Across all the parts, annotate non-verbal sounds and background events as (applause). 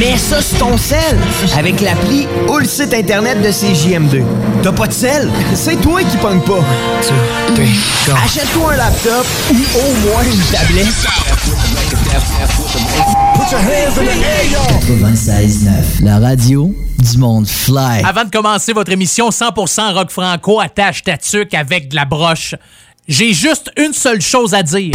Mets ça sur ton sel avec l'appli ou le site internet de CJM2. T'as pas de sel? C'est toi qui pognes pas. Achète-toi un laptop ou au moins une tablette. 96.9, la radio du monde fly. Avant de commencer votre émission 100% rock franco, attache ta tuque avec de la broche. J'ai juste une seule chose à dire.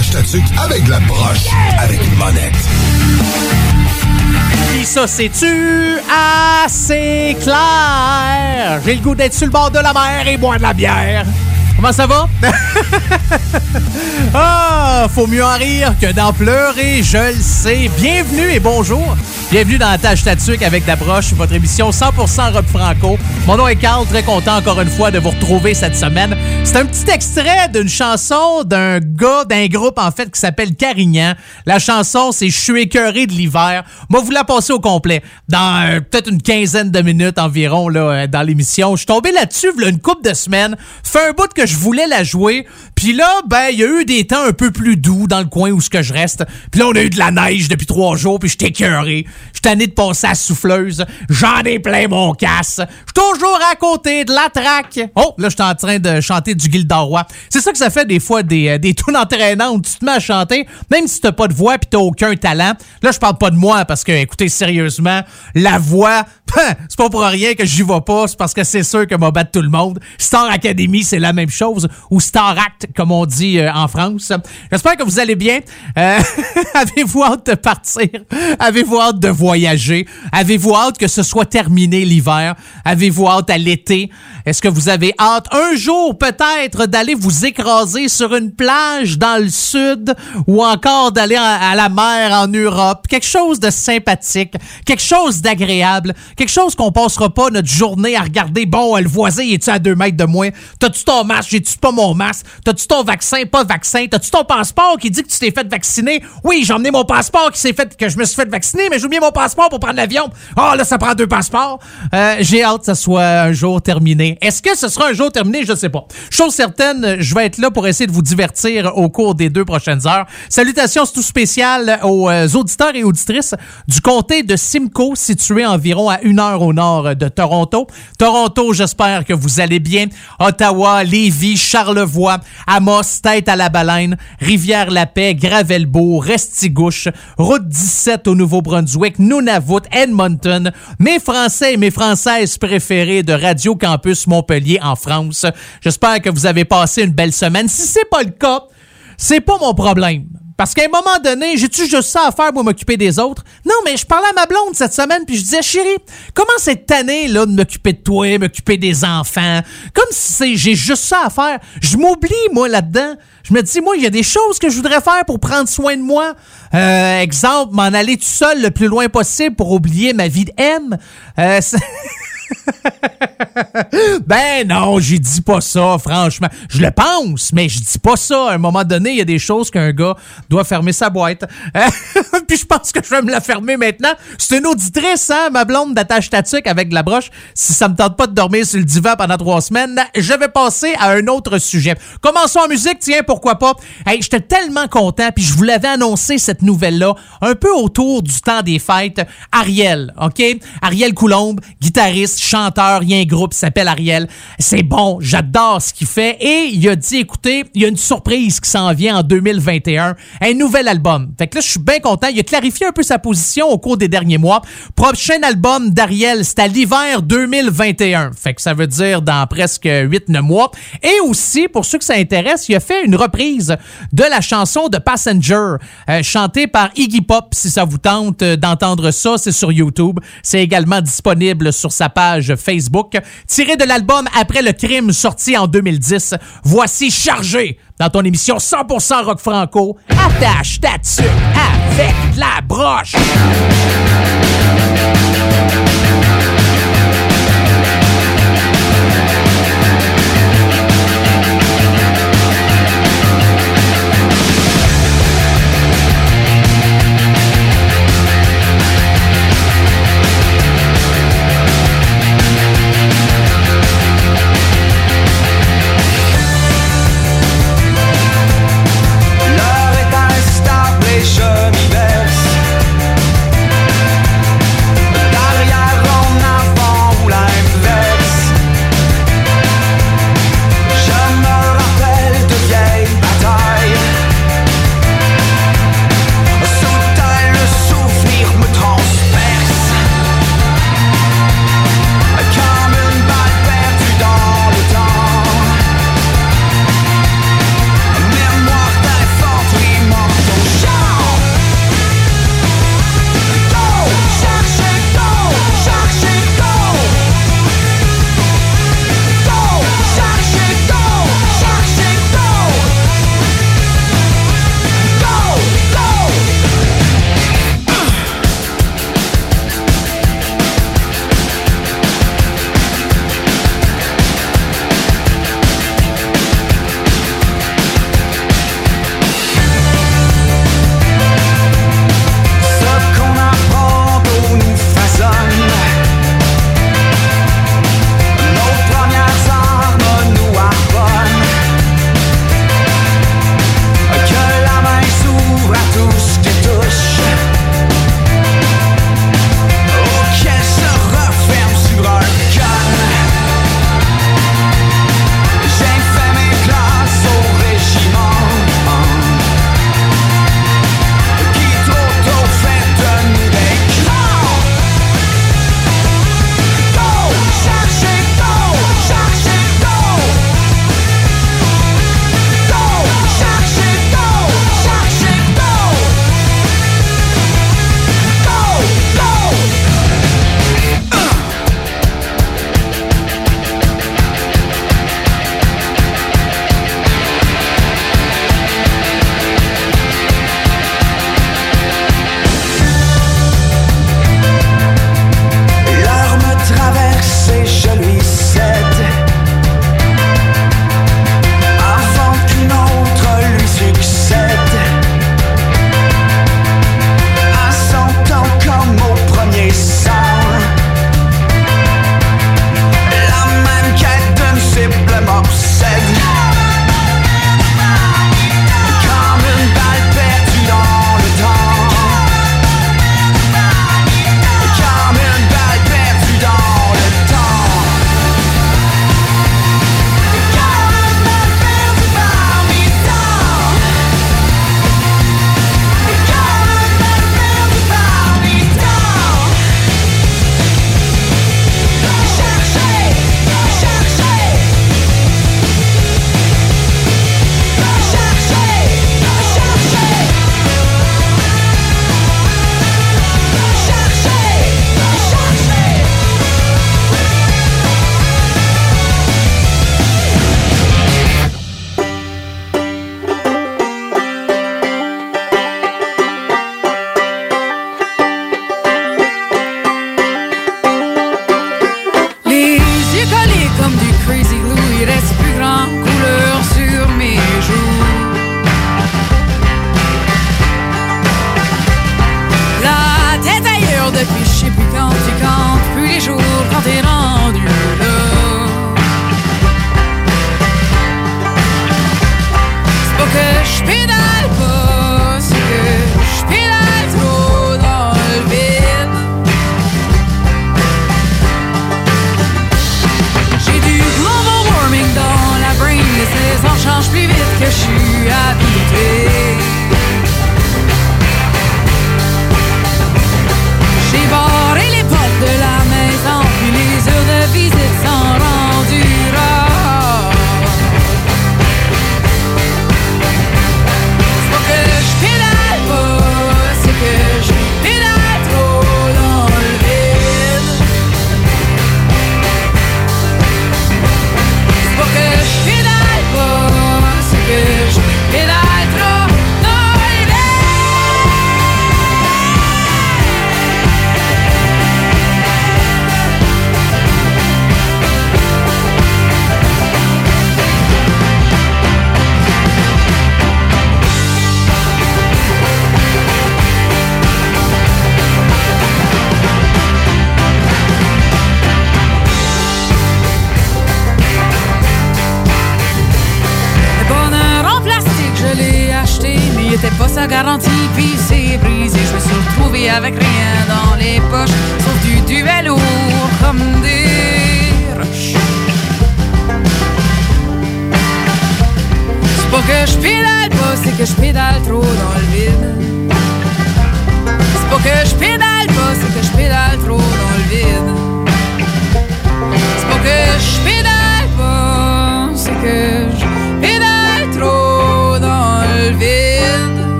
Attache ta avec la broche, avec une monette? Puis ça, c'est-tu assez clair? J'ai le goût d'être sur le bord de la mer et boire de la bière. Comment ça va? (laughs) ah, faut mieux en rire que d'en pleurer, je le sais. Bienvenue et bonjour. Bienvenue dans la tâche tatuque avec d'approche, votre émission 100% rock franco. Mon nom est Carl, très content encore une fois de vous retrouver cette semaine. C'est un petit extrait d'une chanson d'un gars, d'un groupe en fait qui s'appelle Carignan. La chanson, c'est Je suis écœuré de l'hiver. Moi, vous la passez au complet dans euh, peut-être une quinzaine de minutes environ là, euh, dans l'émission. Je suis tombé là-dessus une couple de semaines. Fait un bout que je voulais la jouer. Puis là, ben, il y a eu des temps un peu plus doux dans le coin où ce que je reste. Puis là, on a eu de la neige depuis trois jours, puis j'étais écœuré. Je tanné de passer à souffleuse. J'en ai plein mon casse. Je suis toujours à côté de la traque. Oh, là, je suis en train de chanter du Gildaroy. C'est ça que ça fait des fois des, euh, des tunes entraînantes. Tu te mets à chanter, même si t'as pas de voix puis t'as aucun talent. Là, je parle pas de moi parce que, écoutez, sérieusement, la voix, (laughs) c'est pas pour rien que j'y vais pas. C'est parce que c'est sûr que m'a battre tout le monde. Star Academy, c'est la même chose. Ou Star Act, comme on dit euh, en France. J'espère que vous allez bien. Euh, (laughs) Avez-vous hâte de partir? Avez-vous hâte de voyager? Avez-vous hâte que ce soit terminé l'hiver? Avez-vous hâte à l'été? Est-ce que vous avez hâte un jour peut-être d'aller vous écraser sur une plage dans le sud ou encore d'aller à, la mer en Europe? Quelque chose de sympathique, quelque chose d'agréable, quelque chose qu'on passera pas notre journée à regarder, bon, le voisin, est-tu à deux mètres de moi? T'as-tu ton masque? J'ai-tu pas mon masque? T'as-tu ton vaccin? Pas vaccin? T'as-tu ton passeport qui dit que tu t'es fait vacciner? Oui, j'ai emmené mon passeport qui s'est fait, que je me suis fait vacciner, mais j'ai oublié mon passeport pour prendre l'avion. Oh, là, ça prend deux passeports. Euh, j'ai hâte que ça soit un jour terminé. Est-ce que ce sera un jour terminé? Je sais pas. Chose certaine, je vais être là pour essayer de vous divertir au cours des deux prochaines heures. Salutations tout spéciales aux euh, auditeurs et auditrices du comté de Simcoe, situé environ à une heure au nord de Toronto. Toronto, j'espère que vous allez bien. Ottawa, Lévis, Charlevoix, Amos, Tête à la Baleine, Rivière-la-Paix, Gravelbourg, Restigouche, Route 17 au Nouveau-Brunswick, Nunavut, Edmonton, mes Français et mes Françaises préférées de Radio Campus Montpellier en France. J'espère que vous avez passé une belle semaine. Si c'est pas le cas, c'est pas mon problème. Parce qu'à un moment donné, j'ai-tu juste ça à faire pour m'occuper des autres? Non, mais je parlais à ma blonde cette semaine, puis je disais, chérie, comment cette année là de m'occuper de toi, m'occuper des enfants? Comme si j'ai juste ça à faire. Je m'oublie, moi, là-dedans. Je me dis, moi, il y a des choses que je voudrais faire pour prendre soin de moi. Euh, exemple, m'en aller tout seul le plus loin possible pour oublier ma vie de M. Euh, (laughs) (laughs) ben non, j'ai dit pas ça, franchement. Je le pense, mais je dis pas ça. À un moment donné, il y a des choses qu'un gars doit fermer sa boîte. (laughs) Puis je pense que je vais me la fermer maintenant. C'est une auditrice, hein, ma blonde d'attache statique avec de la broche. Si ça me tente pas de dormir sur le divan pendant trois semaines, je vais passer à un autre sujet. Commençons en musique, tiens, pourquoi pas. Hey, j'étais tellement content, puis je vous l'avais annoncé cette nouvelle-là, un peu autour du temps des fêtes. Ariel, OK? Ariel Coulombe, guitariste, chanteur, il y a un groupe s'appelle Ariel. C'est bon, j'adore ce qu'il fait. Et il a dit, écoutez, il y a une surprise qui s'en vient en 2021, un nouvel album. Fait que là, je suis bien content. Il a clarifié un peu sa position au cours des derniers mois. Prochain album d'Ariel, c'est à l'hiver 2021. Fait que ça veut dire dans presque 8-9 mois. Et aussi, pour ceux que ça intéresse, il a fait une reprise de la chanson de Passenger, euh, chantée par Iggy Pop. Si ça vous tente euh, d'entendre ça, c'est sur YouTube. C'est également disponible sur sa page Facebook. Tiré de l'album Après le crime sorti en 2010, voici Chargé dans ton émission 100% rock franco. Attache ta avec la broche.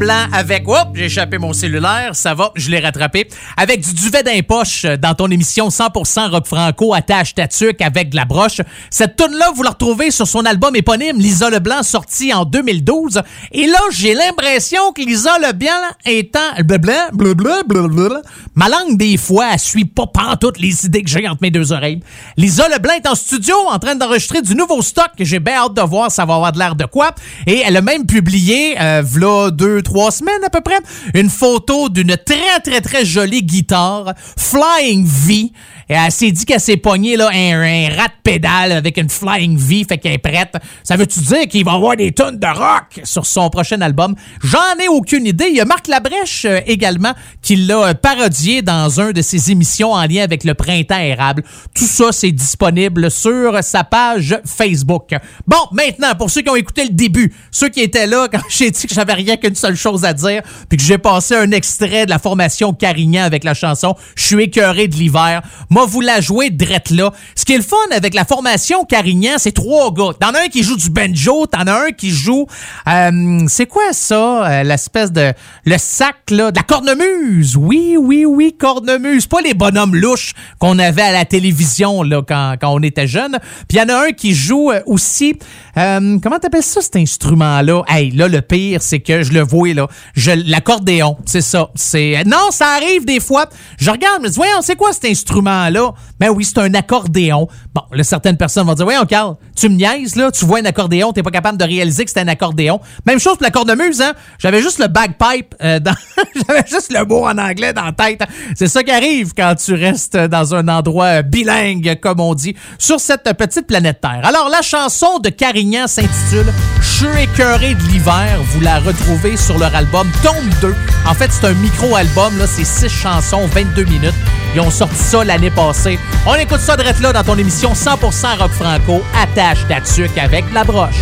Leblanc avec. Hop, j'ai échappé mon cellulaire. Ça va, je l'ai rattrapé. Avec du duvet d'un poche dans ton émission 100% rock franco, attache ta tuque avec de la broche. Cette toune-là, vous la retrouvez sur son album éponyme Lisa Leblanc, sorti en 2012. Et là, j'ai l'impression que Lisa Leblanc étant. Blablabla, blablabla, blablabla. Ma langue, des fois, elle suit pas toutes les idées que j'ai entre mes deux oreilles. Lisa Leblanc est en studio en train d'enregistrer du nouveau stock que j'ai bien hâte de voir. Ça va avoir de l'air de quoi. Et elle a même publié euh, v'là deux, trois semaines à peu près, une photo d'une très, très, très jolie guitare Flying V. Et elle s'est dit qu'elle s'est pognée là, un, rat de pédale avec une Flying V, fait qu'elle est prête. Ça veut-tu dire qu'il va avoir des tonnes de rock sur son prochain album? J'en ai aucune idée. Il y a Marc Labrèche euh, également qui l'a euh, parodié dans un de ses émissions en lien avec le printemps érable. Tout ça, c'est disponible sur sa page Facebook. Bon, maintenant, pour ceux qui ont écouté le début, ceux qui étaient là (laughs) quand j'ai dit que j'avais rien qu'une seule chose à dire, puis que j'ai passé un extrait de la formation Carignan avec la chanson Je suis écœuré de l'hiver. Moi, vous la jouez drette là. Ce qui est le fun avec la formation Carignan, c'est trois gars. T'en as un qui joue du banjo, t'en as un qui joue euh, c'est quoi ça? euh, l'espèce de le sac là, de la cornemuse? Oui, oui, oui, cornemuse. Pas les bonhommes louches qu'on avait à la télévision là quand, quand on était jeune. Puis il y en a un qui joue euh, aussi euh, comment t'appelles ça cet instrument là? Hey, là le pire c'est que je le vois là, je l'accordéon, c'est ça. C'est non, ça arrive des fois. Je regarde, je me dis voyons, c'est quoi cet instrument là? Ben oui, c'est un accordéon. Bon, là certaines personnes vont dire voyons Carl, tu me niaises là, tu vois un accordéon, t'es pas capable de réaliser que c'est un accordéon. Même chose pour la cornemuse hein. J'avais juste le bagpipe euh, (laughs) j'avais juste le mot en anglais dans la tête. C'est ça qui arrive quand tu restes dans un endroit bilingue comme on dit sur cette petite planète Terre. Alors la chanson de Carignan s'intitule Je suis écœuré de l'hiver. Vous la retrouvez sur leur album Tome 2. En fait, c'est un micro-album, là, c'est 6 chansons, 22 minutes. Ils ont sorti ça l'année passée. On écoute ça direct là dans ton émission 100% rock franco. Attache ta tuque avec la broche.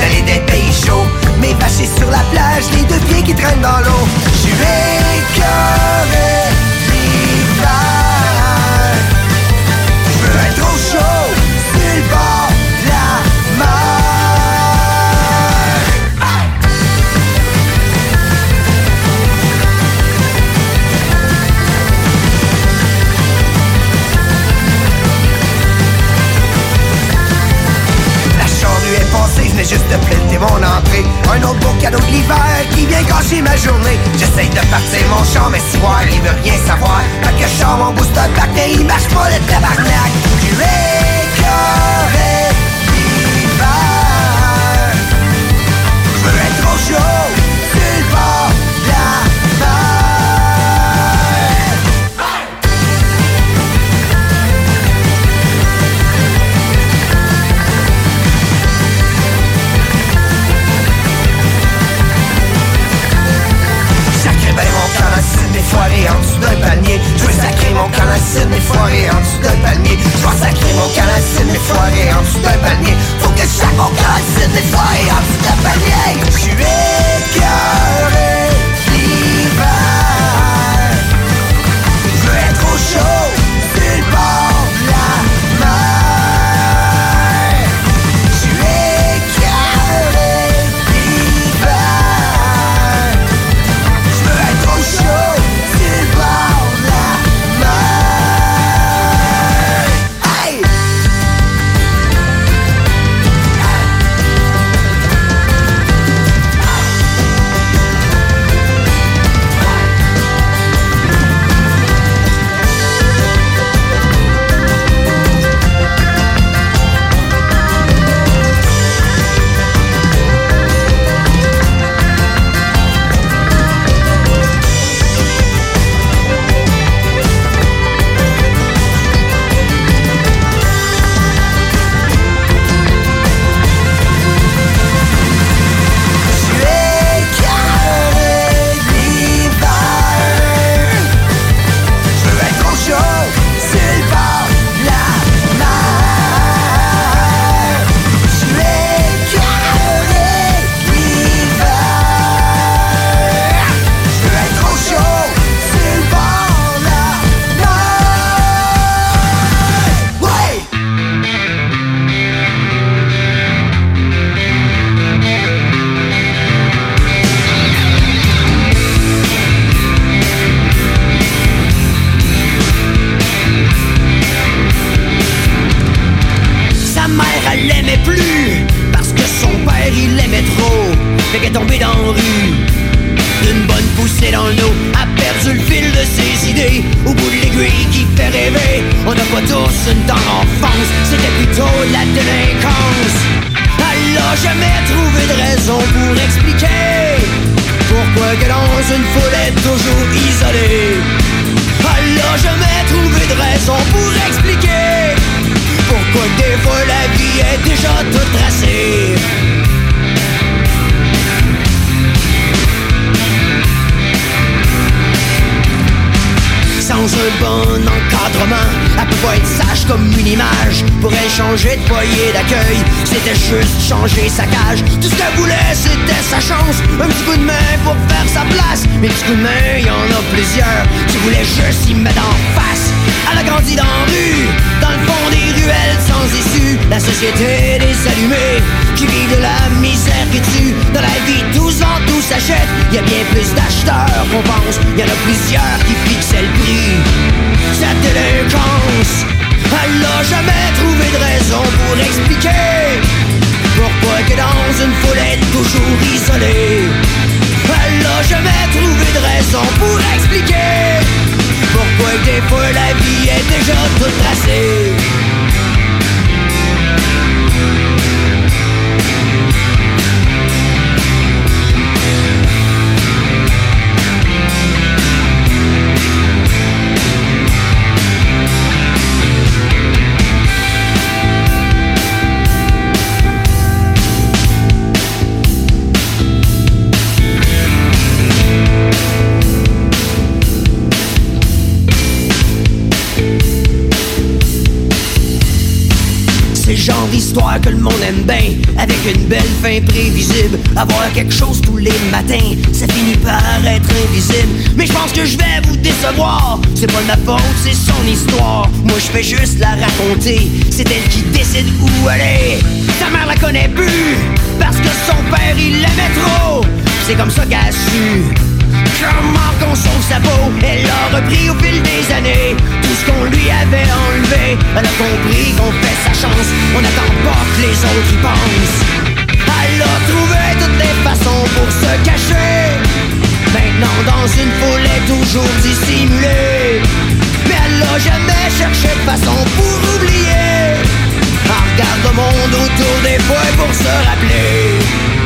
D'aller des pays chauds Mais vacher sur la plage, les deux pieds qui traînent dans l'eau autre beau cadeau de l'hiver qui vient gâcher ma journée. J'essaye de partir mon char, mais si il veut rien savoir. Fait que je mon booster back, mais il marche pas le tabarnak. Écœuré d'hiver Je veux être au chaud en dessous d'un palmier Je veux sacrer mon camp acide mes foirés en dessous d'un palmier Je veux sacrer mon camp acide mes foirés en dessous d'un palmier Faut que sac mon camp acide mes foirés en dessous d'un palmier quelque chose tous les matins. Ça finit par être invisible. Mais je pense que je vais vous décevoir. C'est pas de ma faute, c'est son histoire. Moi je fais juste la raconter. C'est elle qui décide où aller. Ta mère la connaît plus Parce que son père il l'aimait trop. C'est comme ça qu'elle a su Comment qu'on sauve sa peau. Elle a repris au fil des années. Tout ce qu'on lui avait enlevé Elle a compris qu'on fait sa chance. On n'attend pas que les autres y pensent façons pour se cacher. Maintenant dans une foule est toujours dissimulée. Mais elle a jamais cherché de façon pour oublier. Regarde le monde autour des fois pour se rappeler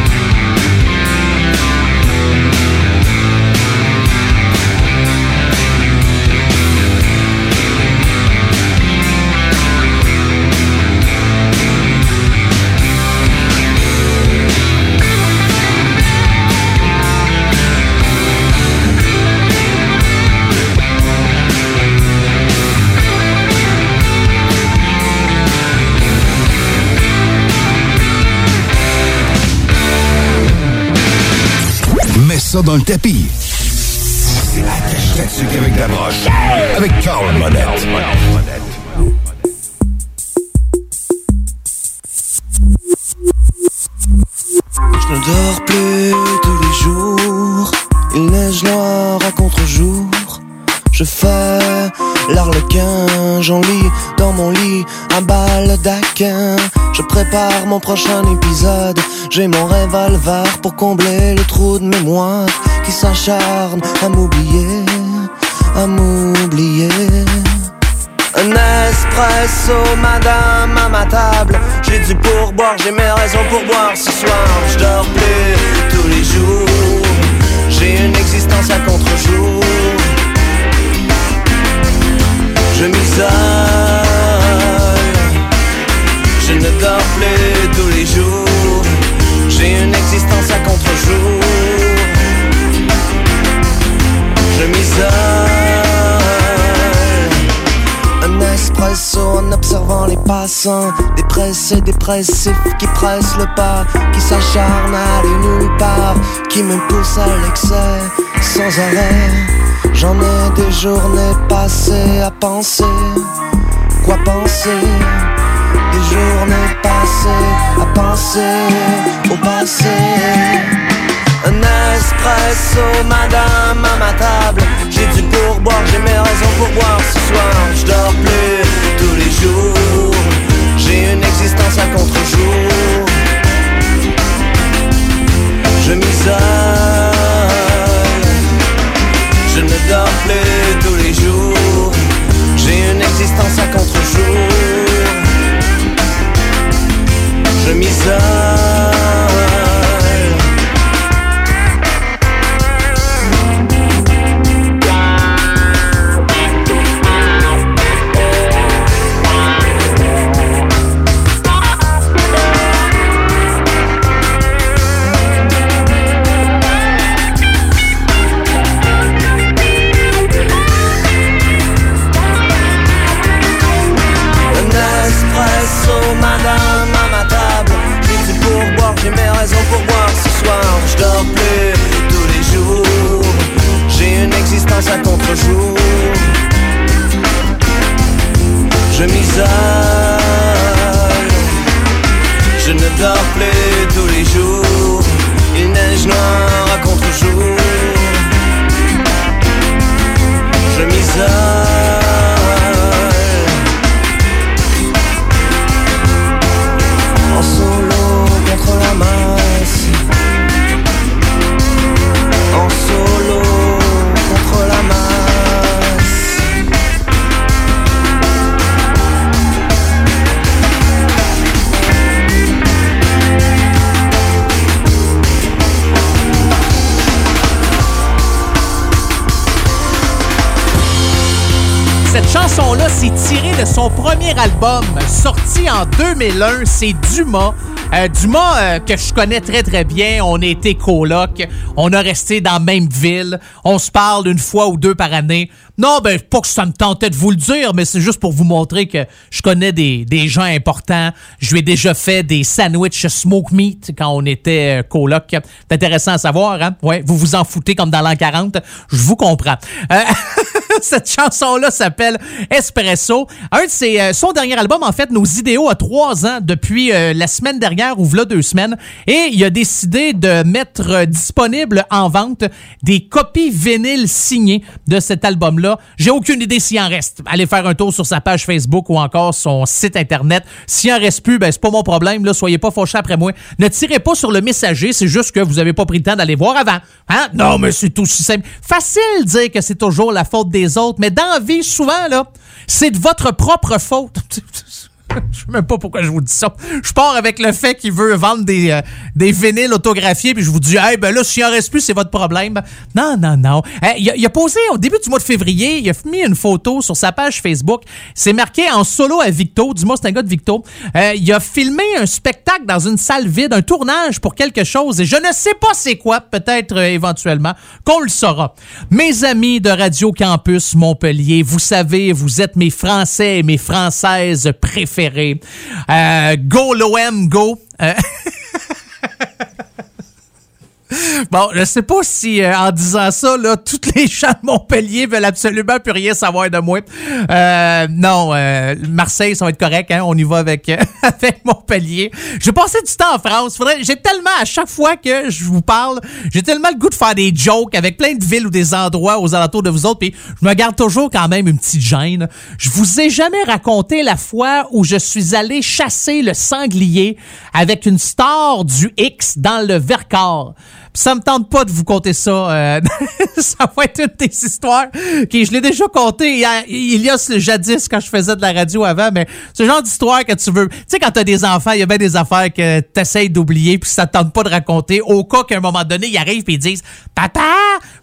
ça dans le tapis. C'est là-dessus avec la broche. Avec Carl Monette. Je ne dors plus tous les jours. Il neige noir à contre-jour. Je fais l'arlequin, j'en lis dans mon lit un baldaquin. Je prépare mon prochain épisode. J'ai mon revolver pour combler le trou de mémoire qui s'acharne à m'oublier, à m'oublier. Un espresso, madame, à ma table. J'ai du pourboire, j'ai mes raisons pour boire ce soir. Je dors plus tous les jours. J'ai une existence à contre-jour. Je m'isole. Je ne dors plus tous les jours. J'ai une existence à contre-jour. Je m'isole. Un espresso en observant les passants Dépressés, dépressifs qui pressent le pas Qui s'acharnent à aller nulle part Qui me poussent à l'excès sans arrêt. J'en ai des journées passées à penser. Quoi penser? Des journées passées à penser au passé. Un espresso, madame, à ma table. J'ai du pourboire, j'ai mes raisons pour boire ce soir. Je dors plus tous les jours. J'ai une existence à contre-jour. Je m'isole je ne dors plus tous les jours. J'ai une existence à contre-jour Je m'isole. Sorti en 2001. C'est Dumas. Euh, Dumas, euh, que je connais très très bien, on été coloc, on a resté dans la même ville, on se parle une fois ou deux par année. Non, ben pas que ça me tentait de vous le dire, mais c'est juste pour vous montrer que je connais des, des gens importants. Je lui ai déjà fait des sandwichs smoke meat quand on était euh, coloc. C'est intéressant à savoir, hein? Ouais, vous vous en foutez comme dans l'an 40. Je vous comprends. Euh, (laughs) cette chanson-là s'appelle Espresso. Un de ses, euh, son dernier album, en fait, Nos idéaux a trois ans depuis la semaine dernière ou v'là deux semaines. Et il a décidé de mettre disponible en vente des copies vinyles signées de cet album-là. J'ai aucune idée s'il en reste. Allez faire un tour sur sa page Facebook ou encore son site internet. S'il en reste plus, ben c'est pas mon problème. Là, soyez pas fâchés après moi. Ne tirez pas sur le messager. C'est juste que vous avez pas pris le temps d'aller voir avant. Hein? Non, mais c'est aussi simple. Facile de dire que c'est toujours la faute des autres, mais dans la vie, souvent, là, c'est de votre propre faute. (laughs) (laughs) Je sais même pas pourquoi je vous dis ça. Je pars avec le fait qu'il veut vendre des, euh, des vinyles autographiés, puis je vous dis, hey, ben là, s'il en reste plus, c'est votre problème. Non, non, non. Il, a, posé au début du mois de février, il a mis une photo sur sa page Facebook. C'est marqué en solo à Victo. Dis-moi, c'est un gars de Victo. Euh, il a filmé un spectacle dans une salle vide, un tournage pour quelque chose, et je ne sais pas c'est quoi, peut-être euh, éventuellement, qu'on le saura. Mes amis de Radio Campus Montpellier, vous savez, vous êtes mes Français et mes Françaises Euh, go l'OM, go. Euh, (laughs) Bon, je sais pas si euh, en disant ça, là, (laughs) toutes les gens de Montpellier veulent absolument plus rien savoir de moi. Euh, non, euh, Marseille, ça va être correct, hein, on y va avec, (laughs) avec Montpellier. J'ai passé du temps en France. Faudrait, j'ai tellement, à chaque fois que je vous parle, j'ai tellement le goût de faire des jokes avec plein de villes ou des endroits aux alentours de vous autres, puis je me garde toujours quand même une petite gêne. Je vous ai jamais raconté la fois où je suis allé chasser le sanglier avec une star du X dans le Vercors. Ça me tente pas de vous conter ça. euh, (laughs) ça va être une des histoires qui je l'ai déjà conté il y, a, il y a jadis quand je faisais de la radio avant, mais ce genre d'histoire que tu veux. Tu sais, quand t'as des enfants, il y a bien des affaires que t'essayes d'oublier puis ça te tente pas de raconter. Au cas qu'à un moment donné, ils arrivent et ils disent Papa,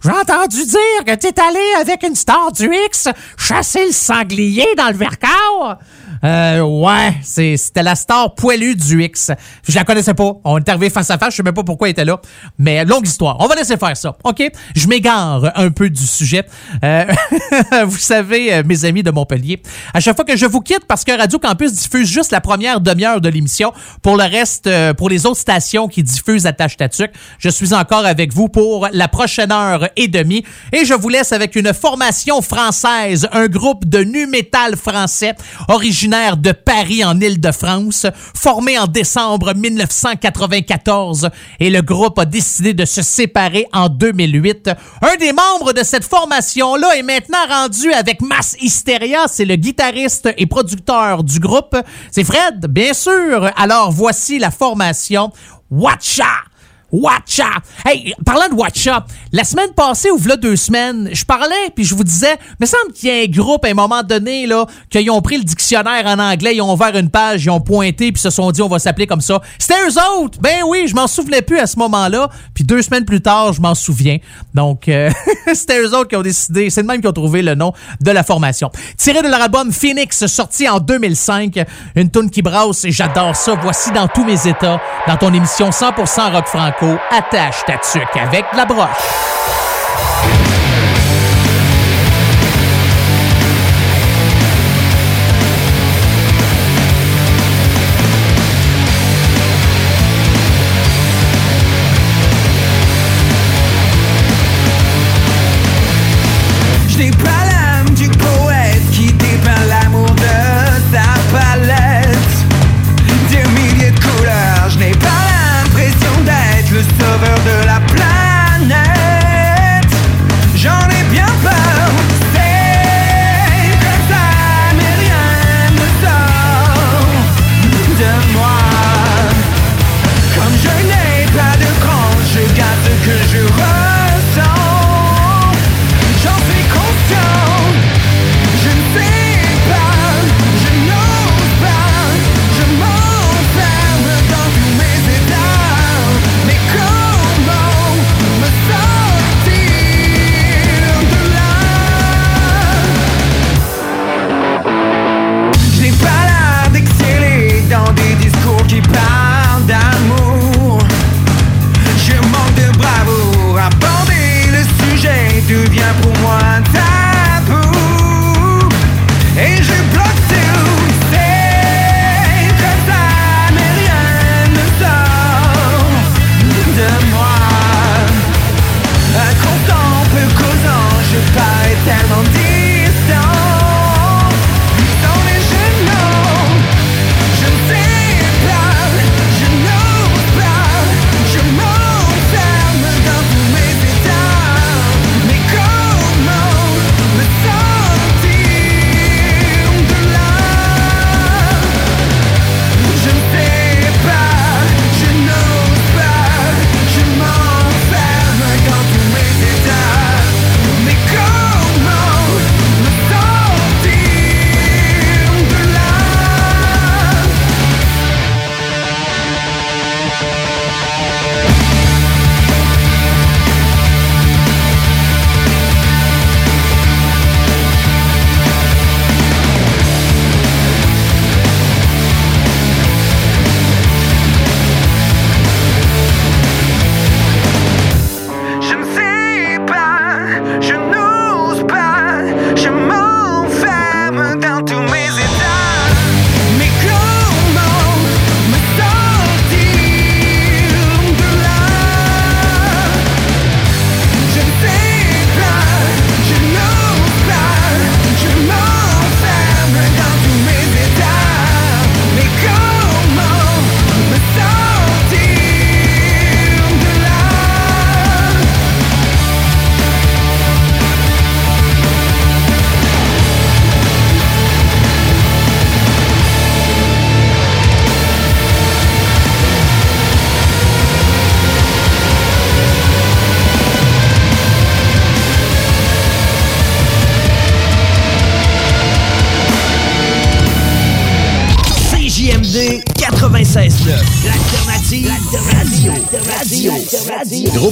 j'ai entendu dire que t'es allé avec une star du X chasser le sanglier dans le Vercors. Euh, ouais, c'était la star poilue du X. Je la connaissais pas. On est arrivé face à face. Je sais même pas pourquoi elle était là. Mais longue histoire. On va laisser faire ça. OK? Je m'égare un peu du sujet. Euh, (laughs) vous savez, euh, mes amis de Montpellier, à chaque fois que je vous quitte, parce que Radio Campus diffuse juste la première demi-heure de l'émission, pour le reste, euh, pour les autres stations qui diffusent à Tâche Tatuc, je suis encore avec vous pour la prochaine heure et demie. Et je vous laisse avec une formation française, un groupe de nu metal français, originaire de Paris en Île-de-France, formé en décembre 1994 et le groupe a décidé de se séparer en 2008. Un des membres de cette formation-là est maintenant rendu avec Mass Hysteria, c'est le guitariste et producteur du groupe. C'est Fred, bien sûr. Alors voici la formation Watcha. Watcha! Hey, parlant de Watcha, la semaine passée ou v'là deux semaines, je parlais puis je vous disais, me semble qu'il y a un groupe à un moment donné là qu'ils ont pris le dictionnaire en anglais, ils ont ouvert une page, ils ont pointé puis se sont dit on va s'appeler comme ça. C'était eux autres. Ben oui, je m'en souvenais plus à ce moment-là. Puis deux semaines plus tard, je m'en souviens. Donc euh, (laughs) c'était eux autres qui ont décidé, c'est de même qui ont trouvé le nom de la formation. Tiré de leur album Phoenix sorti en 2005, une tune qui brasse et j'adore ça. Voici dans tous mes états dans ton émission 100% rock franco attache ta tuque avec la broche.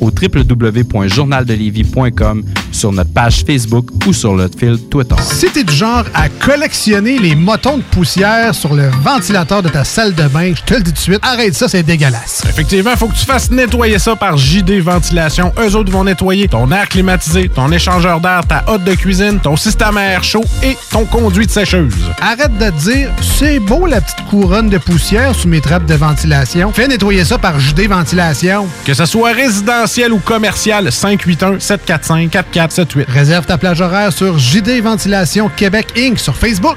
au www.journaldelivie.com, sur notre page Facebook ou sur notre fil Twitter. Si t'es du genre à collectionner les motons de poussière sur le ventilateur de ta salle de bain, je te le dis tout de suite, arrête ça, c'est dégueulasse. Effectivement, faut que tu fasses nettoyer ça par JD Ventilation. Eux autres vont nettoyer ton air climatisé, ton échangeur d'air, ta hotte de cuisine, ton système à air chaud et ton conduit de sécheuse. Arrête de te dire, c'est beau la petite couronne de poussière sous mes trappes de ventilation. Fais nettoyer ça par JD Ventilation. Que ce soit résidentiel ou commercial, 581-745-4478. Réserve ta plage horaire sur JD Ventilation Québec Inc. sur Facebook.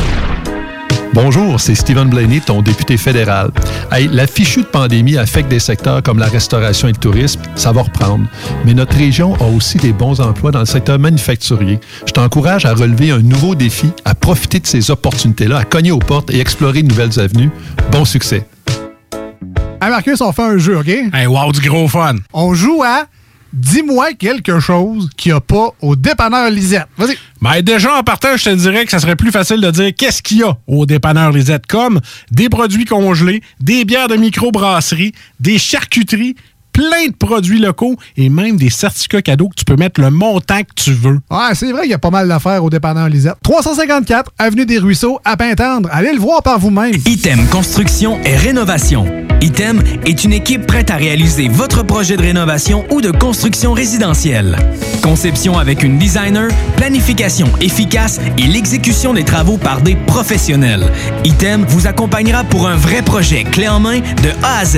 Bonjour, c'est Stephen Blaney, ton député fédéral. Hey, la fichue de pandémie affecte des secteurs comme la restauration et le tourisme, ça va reprendre. Mais notre région a aussi des bons emplois dans le secteur manufacturier. Je t'encourage à relever un nouveau défi, à profiter de ces opportunités-là, à cogner aux portes et explorer de nouvelles avenues. Bon succès. Hey Marcus, on fait un jeu, OK? Hey, wow, du gros fun. On joue à Dis-moi quelque chose qu'il n'y a pas au dépanneur Lisette. Vas-y. Ben déjà, en partant, je te dirais que ça serait plus facile de dire qu'est-ce qu'il y a au dépanneur Lisette, comme des produits congelés, des bières de microbrasserie, des charcuteries, plein de produits locaux et même des certificats cadeaux que tu peux mettre le montant que tu veux. Ouais, c'est vrai, il y a pas mal d'affaires au dépanneur Lisette. 354 Avenue des Ruisseaux, à Pintendre. Allez le voir par vous-même. Item Construction et Rénovation. Item est une équipe prête à réaliser votre projet de rénovation ou de construction résidentielle. Conception avec une designer, planification efficace et l'exécution des travaux par des professionnels. Item vous accompagnera pour un vrai projet clé en main de A à Z.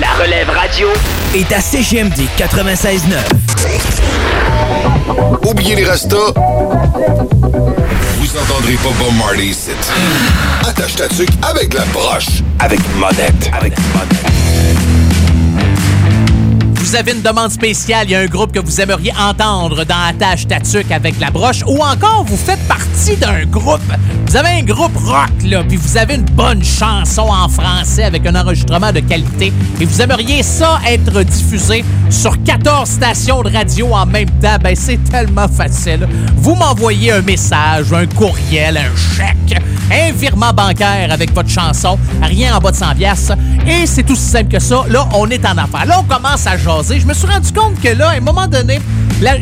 La relève radio est à CGMD 96.9. Oubliez les rastas. Vous entendrez pas Bob Marley ici. Attache ta tuque avec la broche. Avec une monette. Avec une monette. Vous avez une demande spéciale, il y a un groupe que vous aimeriez entendre dans Attache Tatuc avec la broche, ou encore vous faites partie d'un groupe vous avez un groupe rock, là, puis vous avez une bonne chanson en français avec un enregistrement de qualité, et vous aimeriez ça être diffusé sur 14 stations de radio en même temps, ben c'est tellement facile. Vous m'envoyez un message, un courriel, un chèque, un virement bancaire avec votre chanson, rien en bas de 100 pièces et c'est tout simple que ça. Là, on est en affaire. Là, on commence à jaser. Je me suis rendu compte que là, à un moment donné, la-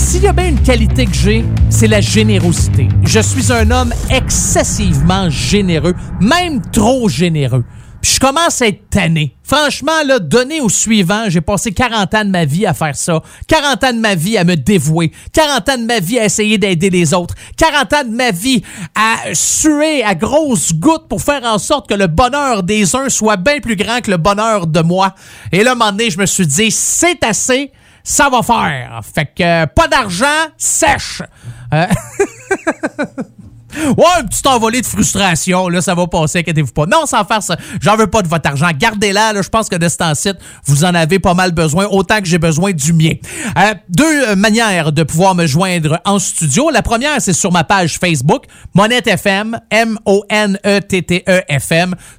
s'il y a bien une qualité que j'ai, c'est la générosité. Je suis un homme excessivement généreux, même trop généreux. Puis je commence à être tanné. Franchement, là, donner au suivant, j'ai passé 40 ans de ma vie à faire ça. 40 ans de ma vie à me dévouer. 40 ans de ma vie à essayer d'aider les autres. 40 ans de ma vie à suer à grosses gouttes pour faire en sorte que le bonheur des uns soit bien plus grand que le bonheur de moi. Et là, un moment donné, je me suis dit, c'est assez, ça va faire. Fait que euh, pas d'argent, sèche. Euh, (laughs) Ouais, un petit envolé de frustration, là, ça va passer, inquiétez-vous pas. Non, sans faire ça, j'en veux pas de votre argent. Gardez-la, là, je pense que de ce temps-ci, vous en avez pas mal besoin, autant que j'ai besoin du mien. Euh, deux euh, manières de pouvoir me joindre en studio. La première, c'est sur ma page Facebook, Monette FM, M-O-N-E-T-T-E-F-M.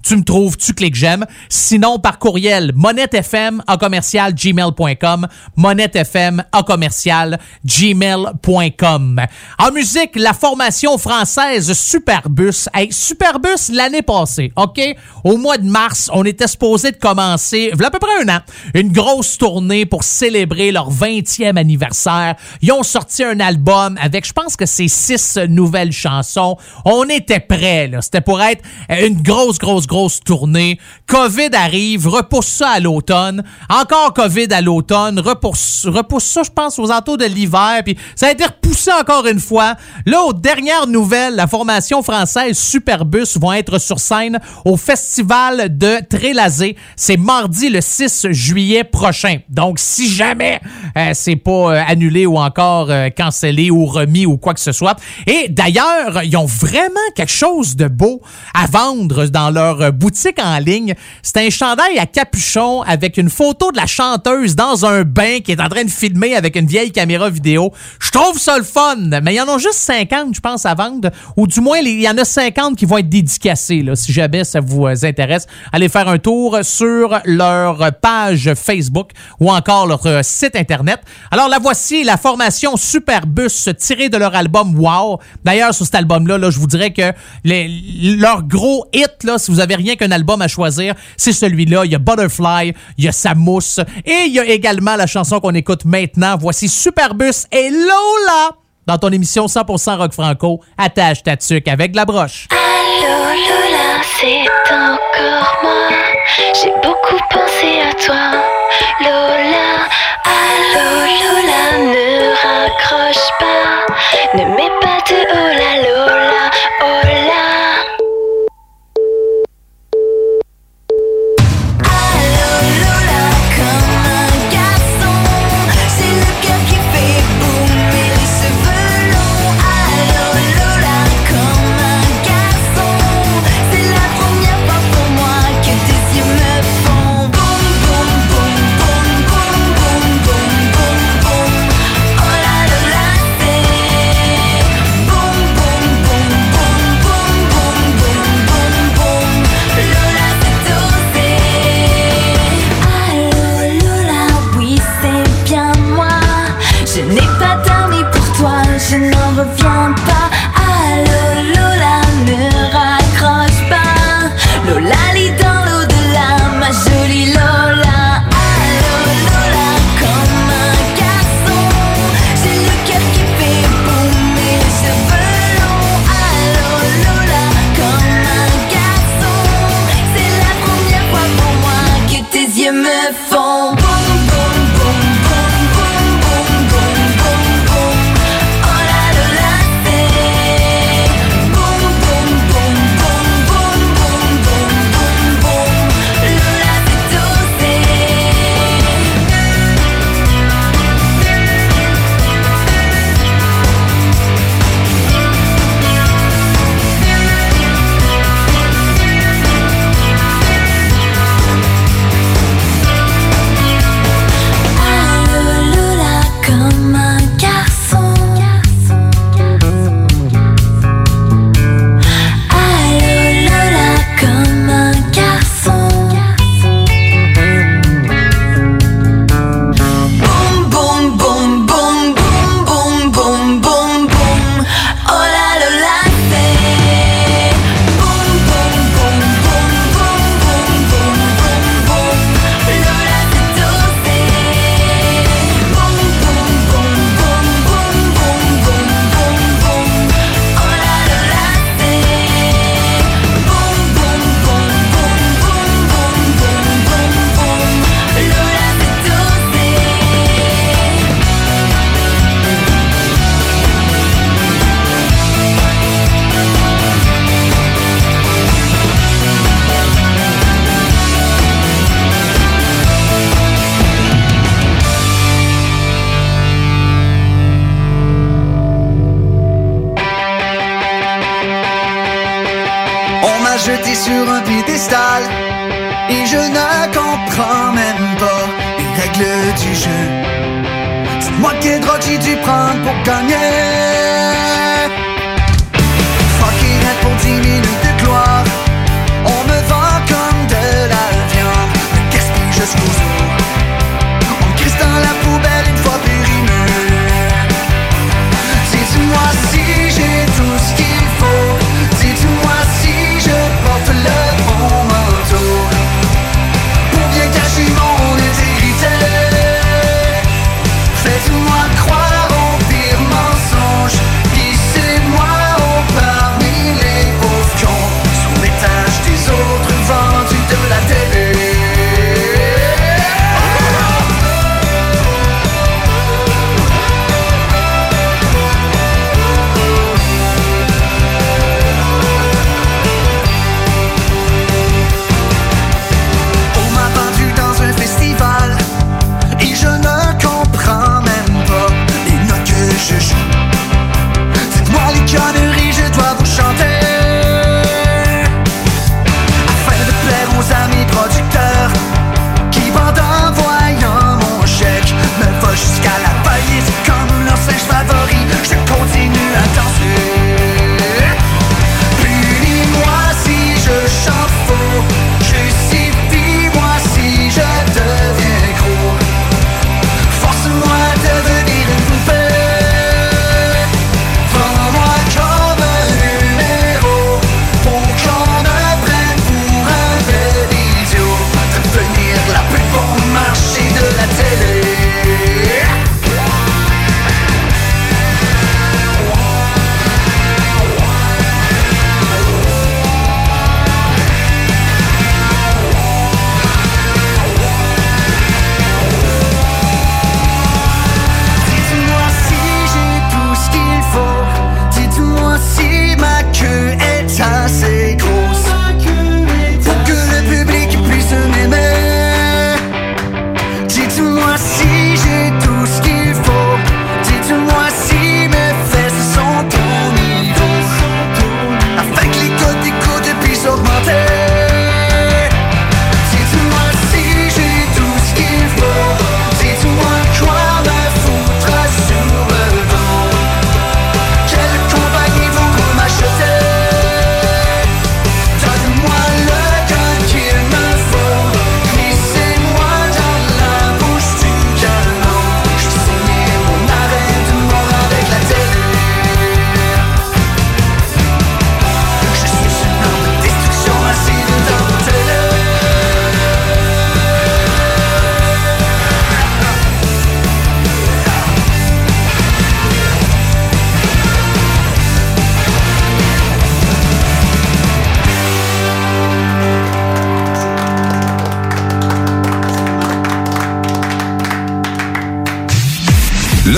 Tu me trouves, tu cliques j'aime. Sinon, par courriel, monettefm en commercial gmail.com, monettefm en commercial gmail.com. En musique, la formation française Superbus. Hey, Superbus l'année passée, OK? Au mois de mars, on était supposé de commencer, il y a à peu près un an, une grosse tournée pour célébrer leur 20e anniversaire. Ils ont sorti un album avec, je pense que c'est six nouvelles chansons. On était prêts, là. C'était pour être une grosse, grosse, grosse tournée. COVID arrive, repousse ça à l'automne. Encore COVID à l'automne, repousse, repousse ça, je pense, aux entours de l'hiver. Puis ça a été repoussé encore une fois. Là, aux dernières nouvelles, la formation française Superbus vont être sur scène au Festival de Trélazé. C'est mardi le 6 juillet prochain. Donc, si jamais euh, c'est pas euh, annulé ou encore euh, cancellé ou remis ou quoi que ce soit. Et d'ailleurs, ils ont vraiment quelque chose de beau à vendre dans leur euh, boutique en ligne. C'est un chandail à capuchon avec une photo de la chanteuse dans un bain qui est en train de filmer avec une vieille caméra vidéo. Je trouve ça le fun, mais il y en a juste 50, je pense, à vendre. Ou du moins, il y en a 50 qui vont être dédicacés. Là, si jamais ça vous euh, intéresse, allez faire un tour sur leur page Facebook ou encore leur euh, site Internet. Alors, la voici, la formation Superbus tirée de leur album Wow. D'ailleurs, sur cet album-là, là, je vous dirais que leur gros hit, là, si vous avez rien qu'un album à choisir, c'est celui-là. Il y a Butterfly, il y a Sa mousse et il y a également la chanson qu'on écoute maintenant. Voici Superbus et Lola dans ton émission 100% rock franco. Attache ta tuque avec de la broche. Allô Lola, c'est encore moi. J'ai beaucoup pensé à toi, Lola. Allô Lola, ne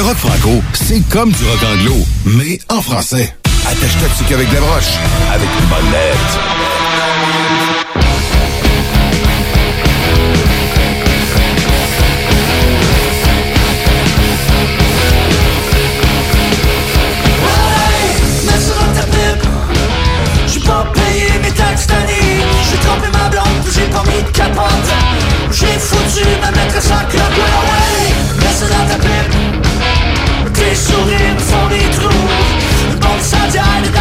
Le rock franco, c'est comme du rock anglo, mais en français. Attache toxique avec des broches, avec une bonne lettre. J'ai pas trompé ma blonde, puis j'ai pas mis de capote. J'ai foutu ma maîtresse en clope, ouais, ouais Laisse dans ta pipe sourires me font des trous. Le monde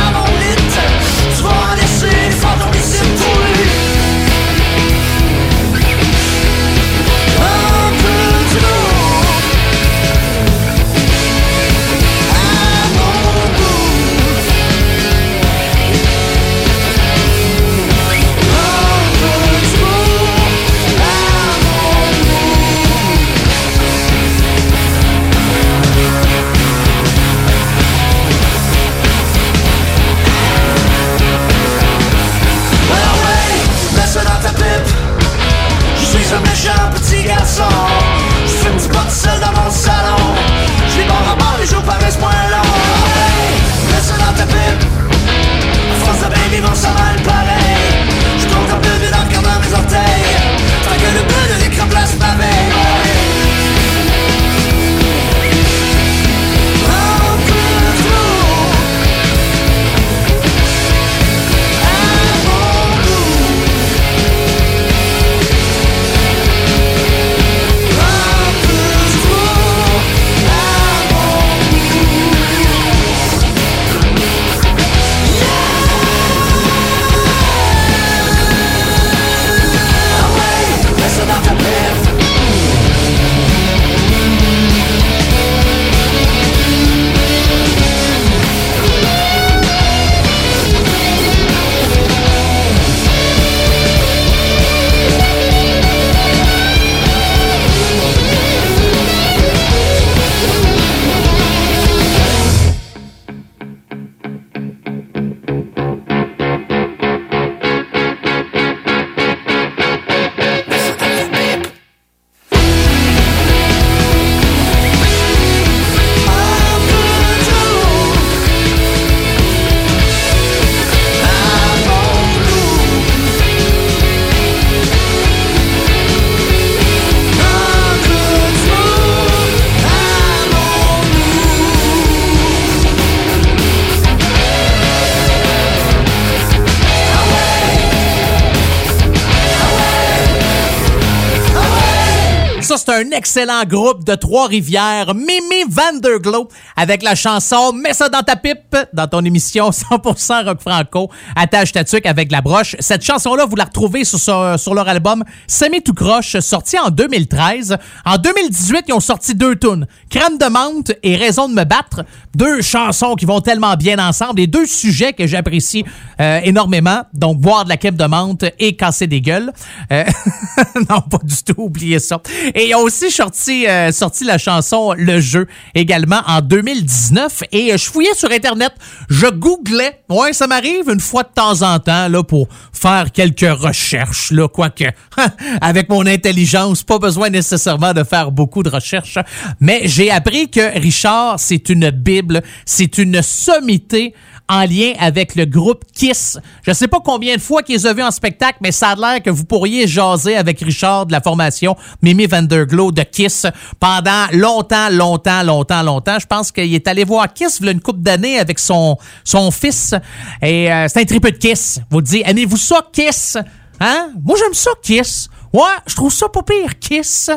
excellent groupe de Trois-Rivières, Mimi Vanderglow, avec la chanson Mets ça dans ta pipe, dans ton émission (laughs) 100% rock franco, attache ta tuque avec la broche. Cette chanson-là, vous la retrouvez sur, leur album Semi tout croche, sorti en 2013. En 2018, ils ont sorti deux tunes, Crème de menthe et Raison de me battre. Deux chansons qui vont tellement bien ensemble et deux sujets que j'apprécie euh, énormément. Donc, boire de la crème de menthe et casser des gueules. Euh, (laughs) non, pas du tout, oubliez ça. Et ils ont aussi sorti, euh, sorti la chanson Le Jeu également en 2019. Et euh, je fouillais sur Internet, je googlais. Ouais, ça m'arrive une fois de temps en temps là pour faire quelques recherches. Là, quoique, (laughs) avec mon intelligence, pas besoin nécessairement de faire beaucoup de recherches. Mais j'ai appris que Richard, c'est une bible, c'est une sommité en lien avec le groupe Kiss. Je sais pas combien de fois qu'ils ont vu en spectacle, mais ça a l'air que vous pourriez jaser avec Richard de la formation Mimi Vanderglow de Kiss pendant longtemps, longtemps, longtemps, longtemps. Je pense qu'il est allé voir Kiss il a une couple d'années avec son, son fils. Et euh, c'est un triple de Kiss. Vous dites, aimez-vous ça, Kiss? Hein? Moi, j'aime ça, Kiss. Ouais, je trouve ça pas pire, Kiss.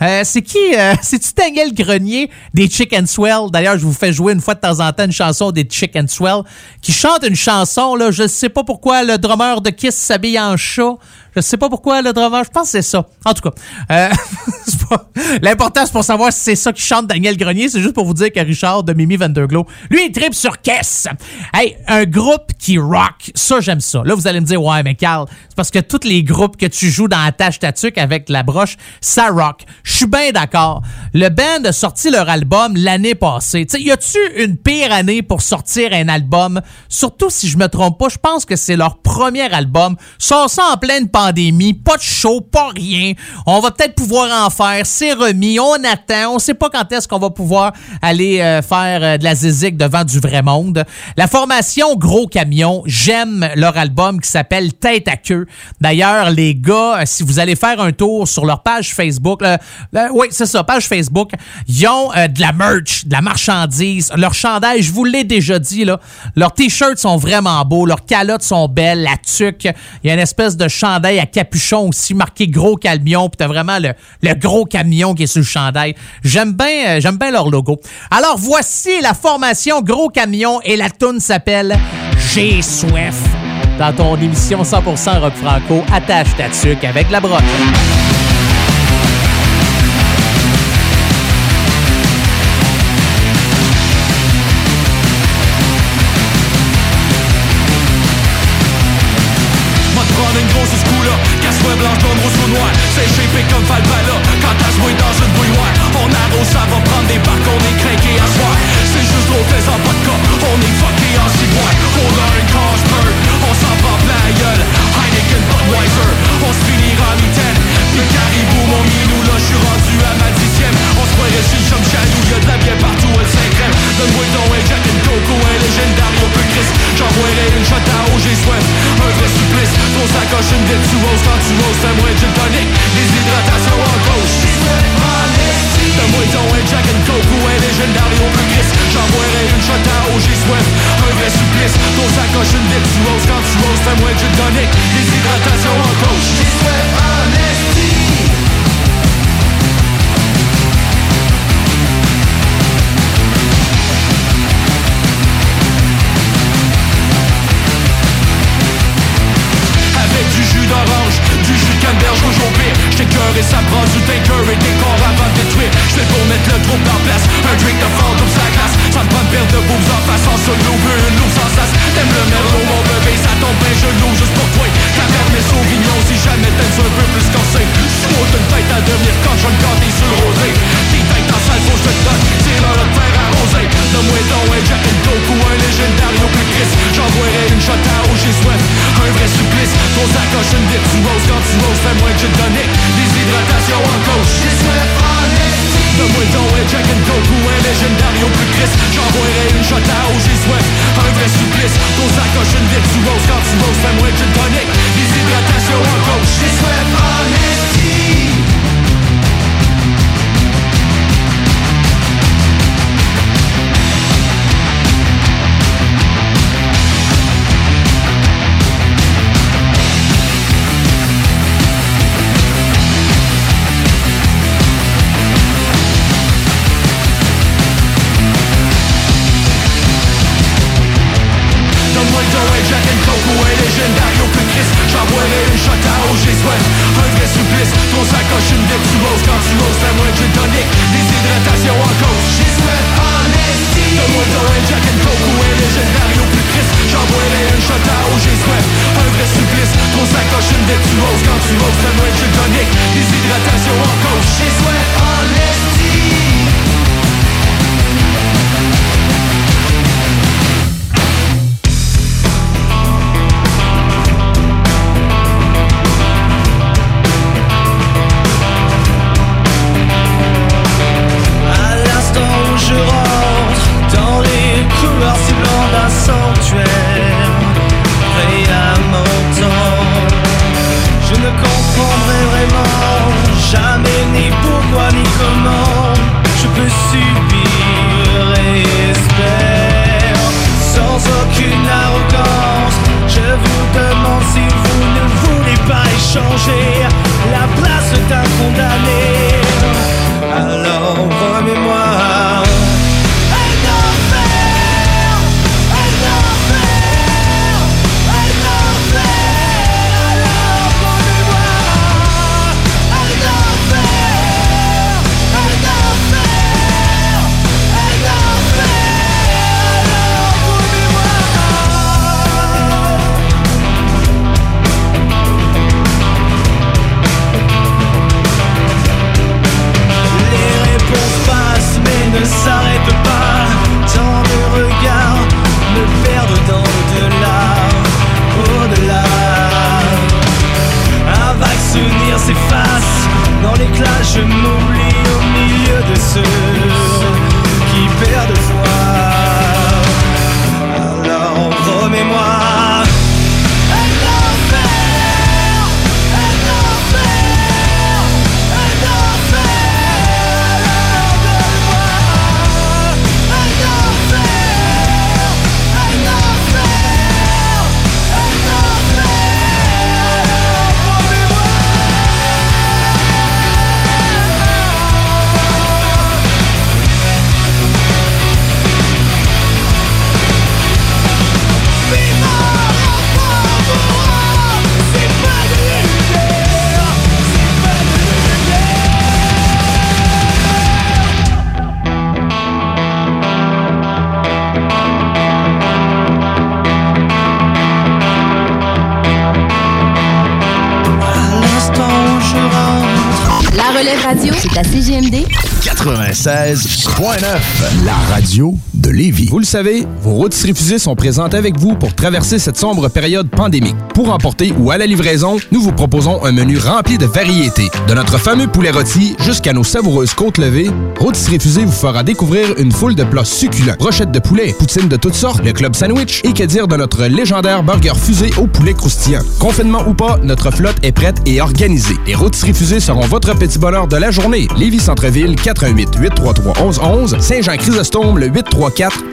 Euh, c'est qui? Euh, (laughs) C'est-tu Daniel Grenier des Chicken Swell? D'ailleurs, je vous fais jouer une fois de temps en temps une chanson des Chicken Swell qui chante une chanson, là, je sais pas pourquoi le drummer de Kiss s'habille en chat. Je sais pas pourquoi le drummer, je pense que c'est ça. En tout cas, (laughs) l'important c'est pour savoir si c'est ça qui chante Daniel Grenier, c'est juste pour vous dire que Richard de Mimi Vanderglow, lui il tripe sur Kiss. Hey, un groupe qui rock, ça j'aime ça. Là vous allez me dire ouais mais Carl, c'est parce que tous les groupes que tu joues dans la tâche tatuque avec la broche, ça rock. Je suis bien d'accord. Le band a sorti leur album l'année passée. Tu sais, y a-tu une pire année pour sortir un album? Surtout si je me trompe pas, je pense que c'est leur premier album. Sort ça en pleine pandémie, pas de show, pas rien. On va peut-être pouvoir en faire, c'est remis, on attend, on sait pas quand est-ce qu'on va pouvoir aller euh, faire euh, de la zizik devant du vrai monde. La formation Gros Camion, j'aime leur album qui s'appelle Tête à queue. D'ailleurs, les gars, euh, si vous allez faire un tour sur leur page Facebook, euh, oui, c'est ça, page Facebook, ils ont de la merch, de la marchandise, leur chandail, je vous l'ai déjà dit, là, leurs t-shirts sont vraiment beaux, leurs calottes sont belles, la tuque, il y a une espèce de chandail à capuchon aussi marqué gros camion, puis t'as vraiment le, le gros camion qui est sur le chandail. J'aime bien, euh, j'aime bien leur logo. Alors voici la formation gros camion et la tune s'appelle J'ai soif. Dans ton émission 100% rock franco, attache ta tuque avec la broche. Un gin tonic Des hydratations en gauche J'ai soif en esti Donne-moi donc un Jack and Coke ou un légendaire au plus Chris J'envoierai une shot à eau, j'ai soif. Un vrai supplice. Ton sacoche une bite, tu roses quand tu roses Fais-moi un gin tonic Des hydratations en gauche savez, vos rôtisseries fusées sont présentes avec vous pour traverser cette sombre période pandémique. Pour emporter ou à la livraison, nous vous proposons un menu rempli de variétés. De notre fameux poulet rôti jusqu'à nos savoureuses côtes levées, Rôtisserie Fusée vous fera découvrir une foule de plats succulents. Brochettes de poulet, poutines de toutes sortes, le club sandwich et que dire de notre légendaire burger fusée au poulet croustillant. Confinement ou pas, notre flotte est prête et organisée. Les Rôtisseries Fusées seront votre petit bonheur de la journée. Lévis Centreville, 418 833 1111 Saint-Jean-Chrysostome, le 834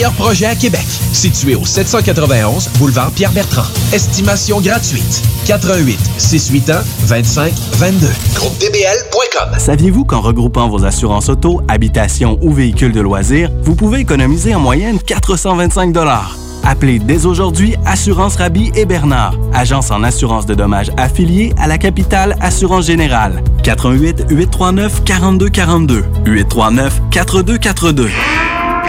projets à Québec. Situé au 791 boulevard Pierre-Bertrand. Estimation gratuite. 88 681 25 22. GroupeDBL.com. Saviez-vous qu'en regroupant vos assurances auto, habitation ou véhicules de loisirs, vous pouvez économiser en moyenne 425 Appelez dès aujourd'hui Assurance Rabi et Bernard, agence en assurance de dommages affiliée à la capitale Assurance Générale. 88 839 4242 839 4242.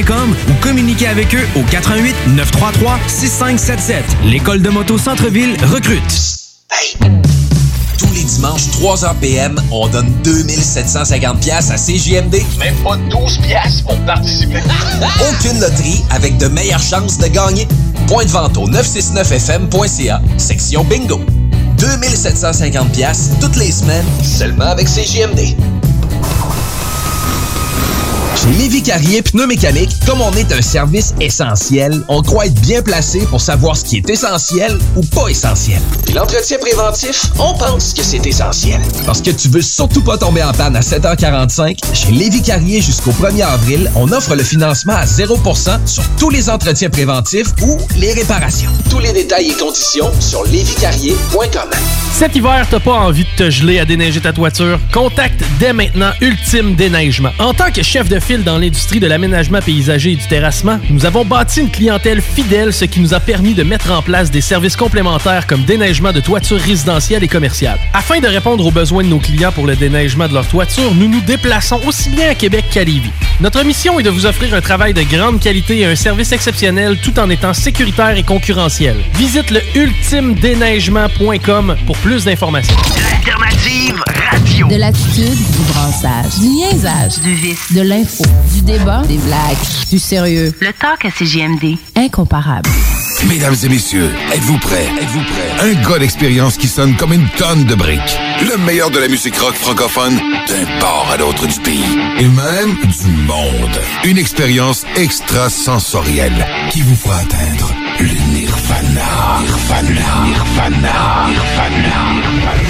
ou communiquez avec eux au 88 933 6577. L'école de moto Centre-ville recrute. Tous les dimanches, 3h PM, on donne 2750 pièces à CJMD. Même pas 12 pièces pour participer. (laughs) Aucune loterie avec de meilleures chances de gagner. Point de vente au 969fm.ca, section bingo. 2750 pièces toutes les semaines, seulement avec CJMD. Chez Lévi Carrier Pneumécanique, comme on est un service essentiel, on croit être bien placé pour savoir ce qui est essentiel ou pas essentiel. Puis l'entretien préventif, on pense que c'est essentiel. Parce que tu veux surtout pas tomber en panne à 7h45, chez Lévi Carrier jusqu'au 1er avril, on offre le financement à 0% sur tous les entretiens préventifs ou les réparations. Tous les détails et conditions sur lévicarrier.com. Cet hiver, t'as pas envie de te geler à déneiger ta toiture? Contacte dès maintenant Ultime Déneigement. En tant que chef de dans l'industrie de l'aménagement paysager et du terrassement, nous avons bâti une clientèle fidèle, ce qui nous a permis de mettre en place des services complémentaires comme déneigement de toitures résidentielles et commerciales. Afin de répondre aux besoins de nos clients pour le déneigement de leur toiture, nous nous déplaçons aussi bien à Québec qu'à Lévis. Notre mission est de vous offrir un travail de grande qualité et un service exceptionnel tout en étant sécuritaire et concurrentiel. Visite le ultimedéneigement.com pour plus d'informations. Alternative radio. De l'attitude, du brassage, du niaisage, du vice, de l'info, du débat, des blagues, du sérieux. Le talk à CGMD. Incomparable. Mesdames et messieurs, êtes-vous prêts? Êtes-vous prêts? Un gars d'expérience qui sonne comme une tonne de briques. Le meilleur de la musique rock francophone d'un port à l'autre du pays. Et même du monde. Une expérience extrasensorielle qui vous fera atteindre le nirvana. Nirvana. Nirvana. Nirvana.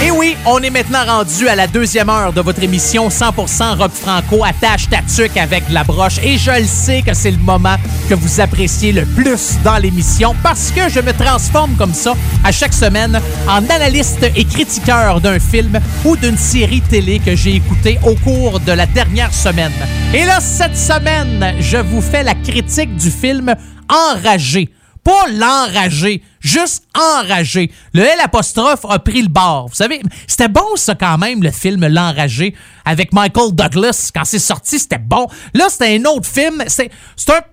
Et oui, on est maintenant rendu à la deuxième heure de votre émission 100% rock franco attache ta tuque avec la broche et je le sais que c'est le moment que vous appréciez le plus dans l'émission parce que je me transforme comme ça à chaque semaine en analyste et critiqueur d'un film ou d'une série télé que j'ai écouté au cours de la dernière semaine. Et là, cette semaine, je vous fais la critique du film Enragé. Pas l'enragé, juste enragé. Le L apostrophe a pris le bord. Vous savez, c'était bon ça quand même, le film L'enragé avec Michael Douglas. Quand c'est sorti, c'était bon. Là, c'était un autre film. C'est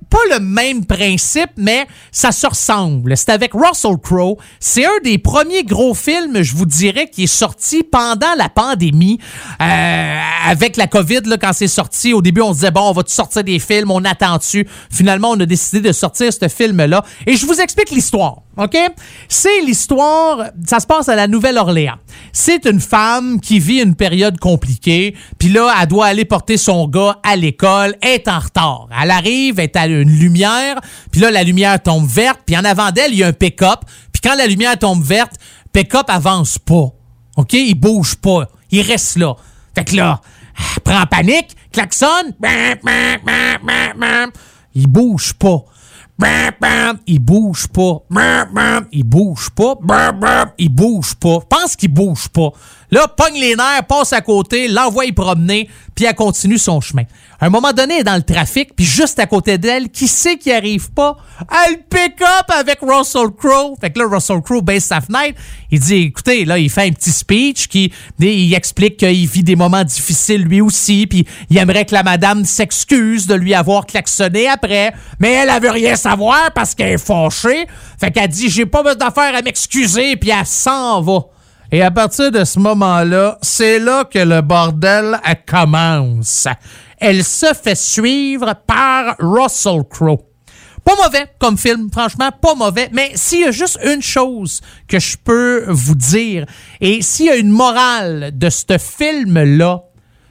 pas le même principe, mais ça se ressemble. C'est avec Russell Crowe. C'est un des premiers gros films, je vous dirais, qui est sorti pendant la pandémie. Euh, avec la COVID, là, quand c'est sorti, au début, on disait, bon, on va-tu sortir des films? On attend-tu? Finalement, on a décidé de sortir ce film-là. Et je vous explique l'histoire. OK? C'est l'histoire, ça se passe à la Nouvelle-Orléans. C'est une femme qui vit une période compliquée, puis là, elle doit aller porter son gars à l'école, est en retard. Elle arrive, est à une lumière, puis là, la lumière tombe verte, puis en avant d'elle, il y a un pick-up, puis quand la lumière tombe verte, pick-up avance pas. OK? Il bouge pas. Il reste là. Fait que là, elle prend panique, klaxonne, il bouge pas. Il bouge pas. Il bouge pas. Il bouge pas. Pense qu'il bouge pas. Là, pogne les nerfs, passe à côté, l'envoie y promener, puis elle continue son chemin. À un moment donné, elle est dans le trafic, puis juste à côté d'elle, qui sait qui arrive pas? Elle pick up avec Russell Crowe. Fait que là, Russell Crowe baisse sa fenêtre. Il dit, écoutez, là, il fait un petit speech qui, il explique qu'il vit des moments difficiles lui aussi, puis il aimerait que la madame s'excuse de lui avoir klaxonné après, mais elle, elle veut rien savoir parce qu'elle est fâchée. Fait qu'elle dit, j'ai pas besoin d'affaires à m'excuser, puis elle s'en va. Et à partir de ce moment-là, c'est là que le bordel commence. Elle se fait suivre par Russell Crowe. Pas mauvais comme film, franchement, pas mauvais. Mais s'il y a juste une chose que je peux vous dire, et s'il y a une morale de ce film-là,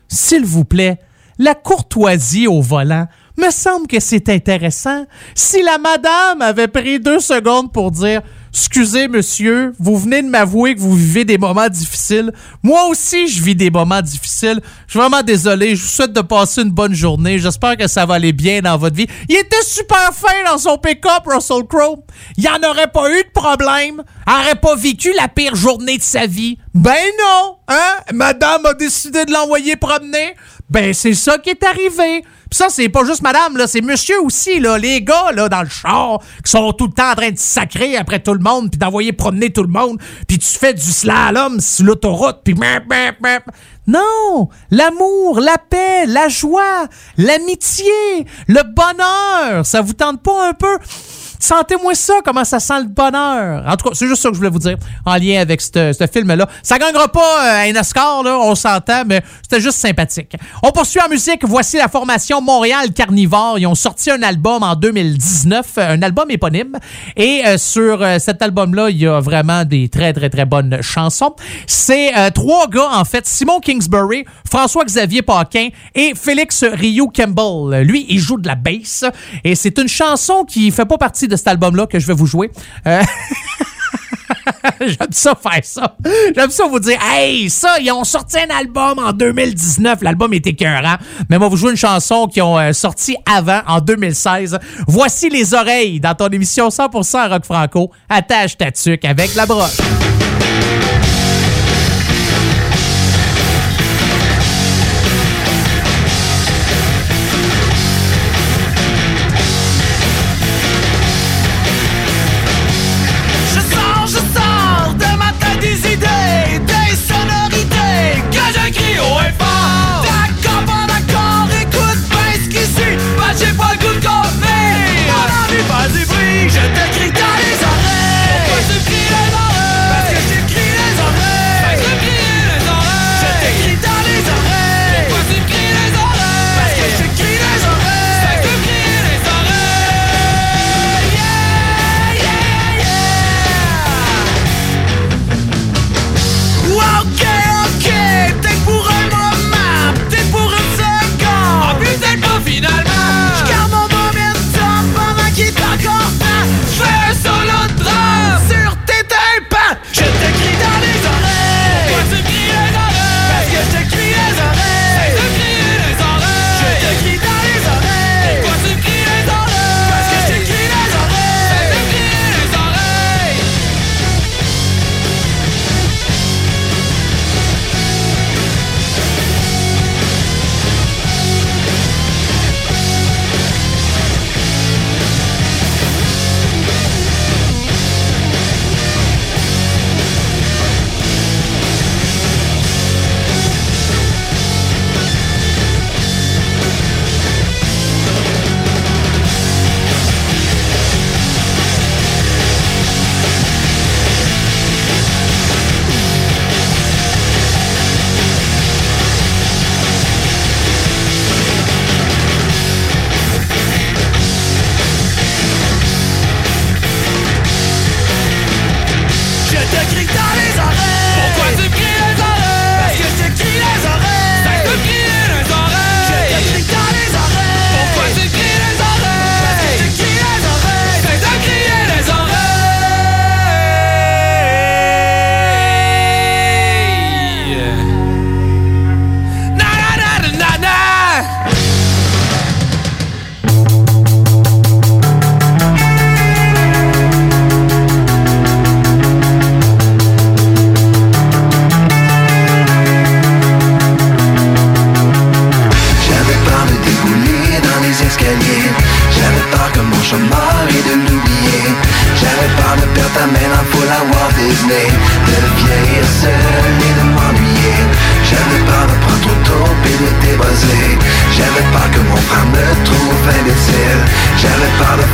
s'il vous plaît, la courtoisie au volant, me semble que c'est intéressant. Si la madame avait pris deux secondes pour dire Excusez, monsieur, vous venez de m'avouer que vous vivez des moments difficiles. Moi aussi, je vis des moments difficiles. Je suis vraiment désolé. Je vous souhaite de passer une bonne journée. J'espère que ça va aller bien dans votre vie. Il était super fin dans son pick-up, Russell Crowe. Il n'y en aurait pas eu de problème. Elle n'aurait pas vécu la pire journée de sa vie. Ben non, hein? Madame a décidé de l'envoyer promener. Ben, c'est ça qui est arrivé. Pis ça, c'est pas juste madame, là, c'est monsieur aussi, là, les gars, là, dans le char, qui sont tout le temps en train de sacrer après tout le monde, puis d'envoyer promener tout le monde, puis tu fais du slalom sur l'autoroute, puis... Non! L'amour, la paix, la joie, l'amitié, le bonheur, ça vous tente pas un peu? Sentez-moi ça, comment ça sent le bonheur. En tout cas, c'est juste ça que je voulais vous dire en lien avec ce film-là. Ça gagnera pas euh, un Oscar, là, on s'entend, mais c'était juste sympathique. On poursuit en musique. Voici la formation Montréal Carnivore. Ils ont sorti un album en 2019, euh, un album éponyme. Et euh, sur cet album-là, il y a vraiment des très, très, très bonnes chansons. C'est trois gars, en fait. Simon Kingsbury, François-Xavier Paquin et Félix Rio Campbell. Lui, il joue de la bass. Et c'est une chanson qui fait pas partie de cet album-là que je vais vous jouer. Euh, (laughs) J'aime ça faire ça. J'aime ça vous dire, hey, ça, ils ont sorti un album en 2019. L'album est écœurant. Mais moi, vous jouer une chanson qu'ils ont euh, sorti avant, en 2016. Voici les oreilles dans ton émission 100% rock franco. Attache ta tuque avec la broche.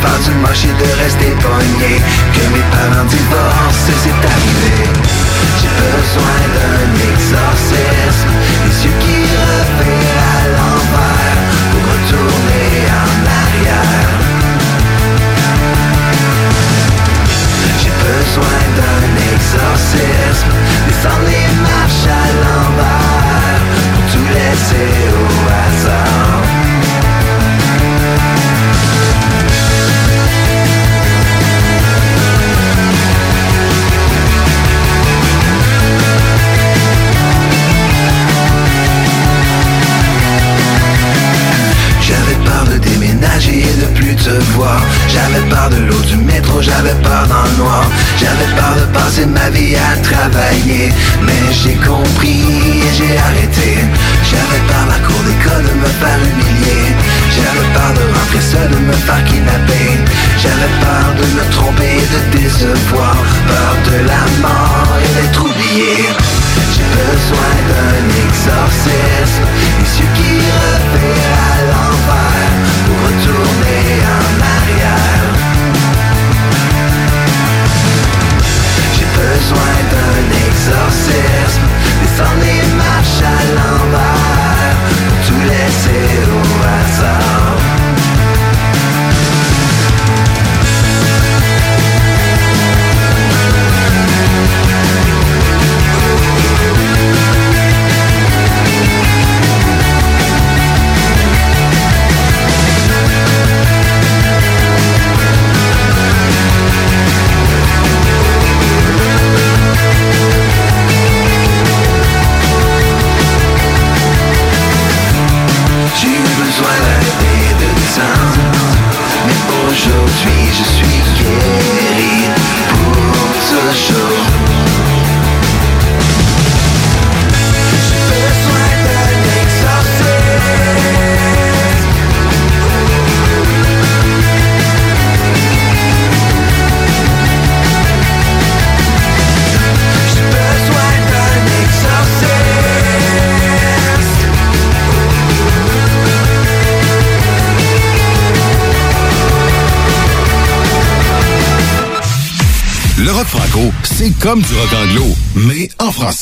Faire du et de rester pogné Que mes parents divorcent,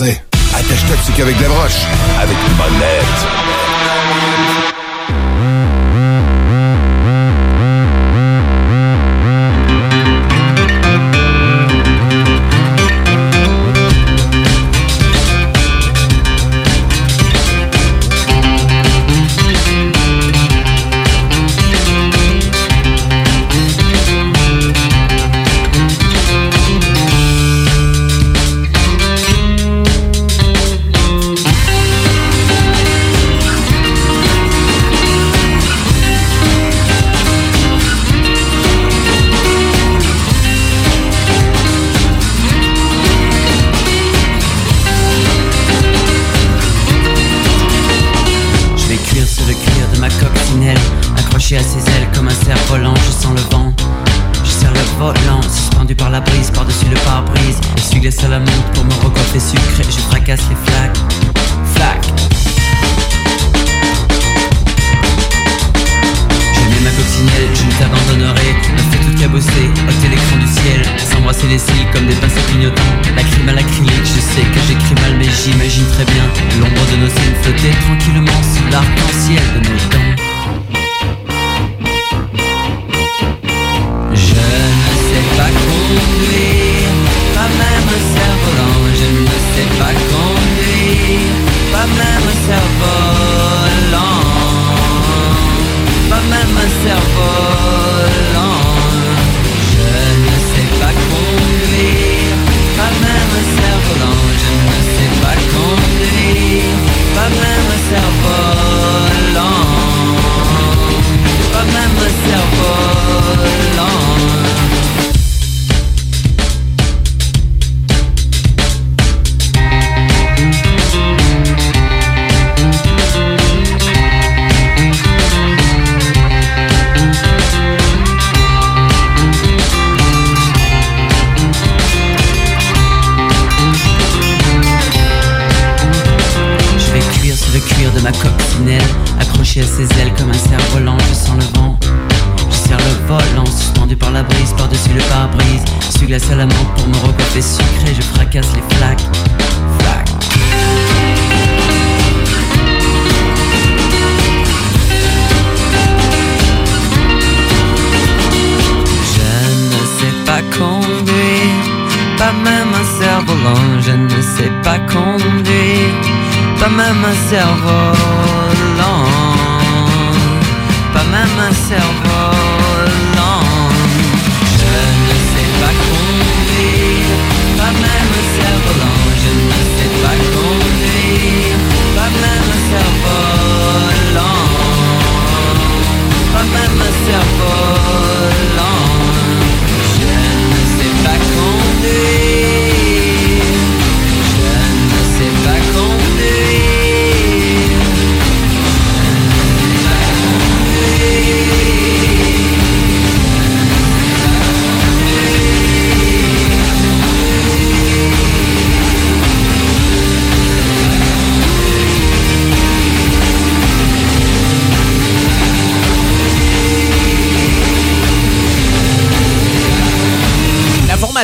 Attache toxique avec de la broche, avec du bonne baisser les cils comme des pincées clignotants. Lacrime à l'acrylique, je sais que j'écris mal mais j'imagine très bien L'ombre de nos scènes flotter tranquillement sous l'arc-en-ciel de nos dents. Je ne sais pas conduire, pas même un cerf-volant. Je ne sais pas conduire, pas même cerf-volant. Pas même un cerf-volant. Je ne sais pas conduire, pas même un cerf-volant. Je ne sais pas conduire, pas même un cerf-volant. Pas même un cerf.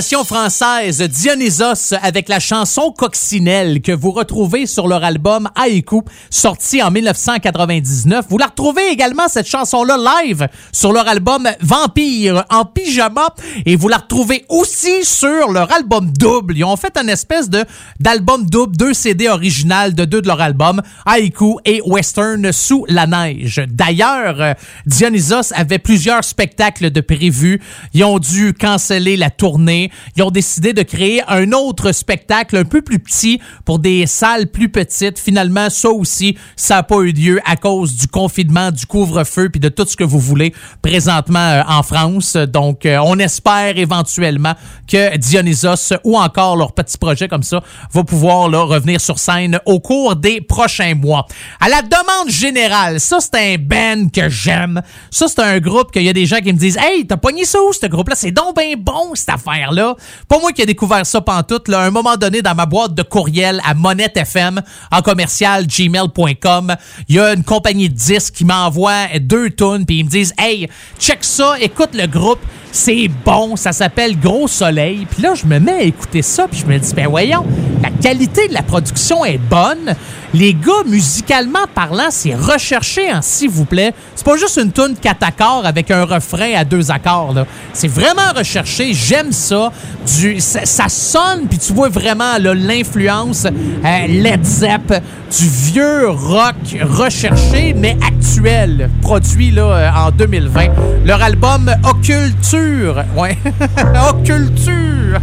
Française Dionysos avec la chanson Coccinelle que vous retrouvez sur leur album Haïku, sorti en 1999. Vous la retrouvez également, cette chanson-là, live sur leur album Vampire en pyjama et vous la retrouvez aussi sur leur album double. Ils ont fait une espèce de d'album double, deux CD originales de deux de leurs albums, Haïku et Western sous la neige. D'ailleurs, Dionysos avait plusieurs spectacles de prévus. Ils ont dû canceller la tournée. Ils ont décidé de créer un autre spectacle un peu plus petit pour des salles plus petites. Finalement, ça aussi, ça n'a pas eu lieu à cause du confinement, du couvre-feu puis de tout ce que vous voulez présentement euh, en France. Donc, euh, on espère éventuellement que Dionysos ou encore leur petit projet comme ça va pouvoir revenir sur scène au cours des prochains mois. À la demande générale, ça c'est un band que j'aime. Ça c'est un groupe qu'il y a des gens qui me disent Hey, t'as pogné ça où ce groupe-là? C'est donc bien bon cette affaire-là. Pas moi qui ai découvert ça pantoute, là, à un moment donné dans ma boîte de courriel à Monette FM en commercial gmail.com, il y a une compagnie de disques qui m'envoie deux tonnes puis ils me disent Hey, check ça, écoute le groupe, c'est bon, ça s'appelle Gros Soleil. Puis là, je me mets à écouter ça, puis je me dis, ben voyons, la qualité de la production est bonne. Les gars, musicalement parlant, c'est recherché, hein, s'il vous plaît. C'est pas juste une tune quatre accords avec un refrain à deux accords. C'est vraiment recherché. J'aime ça. Du, ça. sonne, puis tu vois vraiment l'influence euh, Led Zepp, du vieux rock recherché, mais actuel, produit euh, en 2020. Leur album Occulture. Ouais. (laughs) Occulture.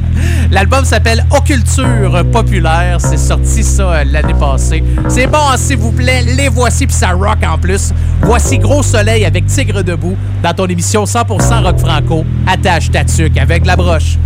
L'album s'appelle Occulture Populaire. C'est sorti ça euh, l'année passée. C'est bon, hein, s'il vous plaît. Les voici, puis ça rock en plus. Voici Gros Soleil avec Tigre Debout dans ton émission 100% rock franco. Attache ta tuque avec la broche.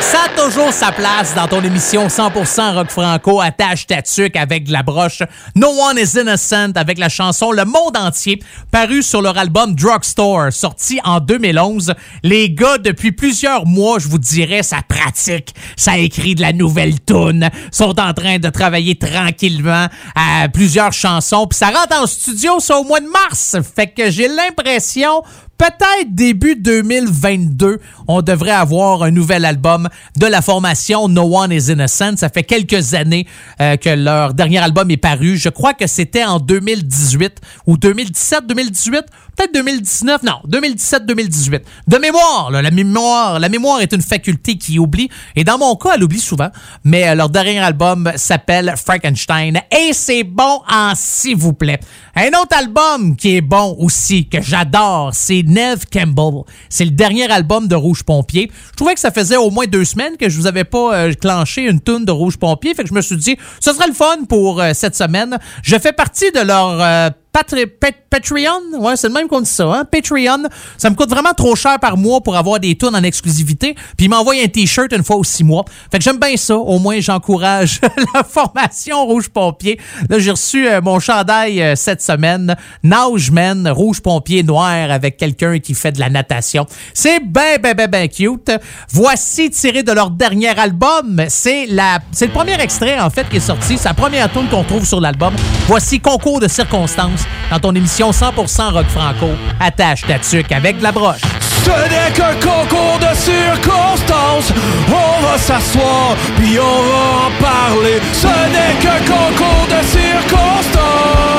Ça a toujours sa place dans ton émission 100% rock franco. Attache ta tuque avec de la broche. No One is Innocent avec la chanson Le Monde Entier, parue sur leur album Drugstore, sorti en 2011. Les gars, depuis plusieurs mois, je vous dirais, ça pratique. Ça écrit de la nouvelle tune. Sont en train de travailler tranquillement à plusieurs chansons. Puis ça rentre en studio, ça au mois de mars. Fait que j'ai l'impression peut-être début 2022, on devrait avoir un nouvel album de la formation No One is Innocent. Ça fait quelques années euh, que leur dernier album est paru. Je crois que c'était en 2018 ou 2017, 2018, peut-être 2019, non, 2017-2018. De mémoire, la mémoire, la mémoire est une faculté qui oublie. Et dans mon cas, elle oublie souvent. Mais euh, leur dernier album s'appelle Frankenstein et c'est bon en s'il vous plaît. Un autre album qui est bon aussi, que j'adore, c'est Neve Campbell. C'est le dernier album de Rouge Pompier. Je trouvais que ça faisait au moins deux semaines que je vous avais pas euh, clenché une tune de Rouge Pompier. Fait que je me suis dit, ce serait le fun pour euh, cette semaine. Je fais partie de leur... Patre- Pat- Patreon, ouais, c'est le même qu'on dit ça, hein? Patreon. Ça me coûte vraiment trop cher par mois pour avoir des tunes en exclusivité. Puis il m'envoie un t-shirt une fois aux six mois. Fait que j'aime bien ça. Au moins, j'encourage (laughs) la formation Rouge Pompier. Là, j'ai reçu euh, mon chandail euh, cette semaine. Nageman, Rouge Pompier noir avec quelqu'un qui fait de la natation. C'est ben, ben, ben, ben cute. Voici tiré de leur dernier album. C'est la, c'est le premier extrait, en fait, qui est sorti. C'est la première tune qu'on trouve sur l'album. Voici Concours de circonstances dans ton émission 100% rock franco. Attache ta tuque avec de la broche. Ce n'est qu'un concours de circonstances. On va s'asseoir, puis on va en parler. Ce n'est qu'un concours de circonstances.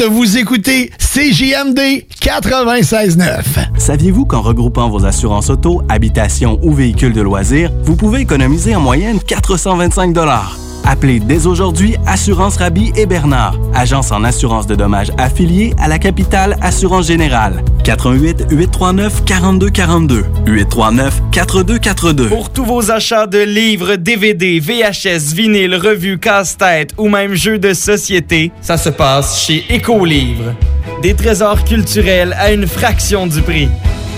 Vous écoutez CJMD 96.9. Saviez-vous qu'en regroupant vos assurances auto, habitation ou véhicules de loisirs, vous pouvez économiser en moyenne 425 Appelez dès aujourd'hui Assurance Rabi et Bernard, agence en assurance de dommages affiliée à la capitale Assurance Générale. 88 839 4242 839 4242. Pour tous vos achats de livres, DVD, VHS, vinyle, revues, casse-tête ou même jeux de société, ça se passe chez Écolivre. Des trésors culturels à une fraction du prix.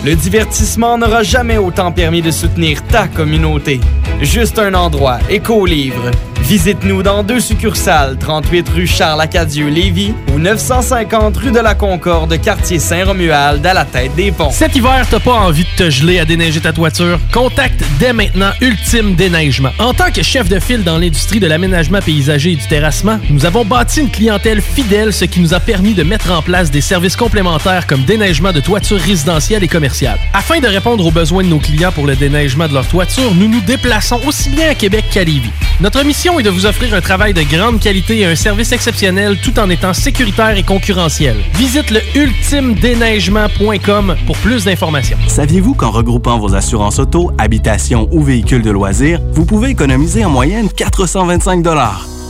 Le divertissement n'aura jamais autant permis de soutenir ta communauté. Juste un endroit, Écolivre. Visite-nous dans deux succursales, 38 rue Charles-Acadieux-Lévis ou 950 rue de la Concorde, quartier Saint-Romuald, à la tête des ponts. Cet hiver, t'as pas envie de te geler à déneiger ta toiture? Contacte dès maintenant Ultime Déneigement. En tant que chef de file dans l'industrie de l'aménagement paysager et du terrassement, nous avons bâti une clientèle fidèle, ce qui nous a permis de mettre en place des services complémentaires comme déneigement de toitures résidentielles et commerciales. Afin de répondre aux besoins de nos clients pour le déneigement de leur toiture, nous nous déplaçons aussi bien à Québec qu'à Lévis. Notre mission est de vous offrir un travail de grande qualité et un service exceptionnel tout en étant sécuritaire et concurrentiel. Visite le ultimedéneigement.com pour plus d'informations. Saviez-vous qu'en regroupant vos assurances auto, habitation ou véhicules de loisirs, vous pouvez économiser en moyenne 425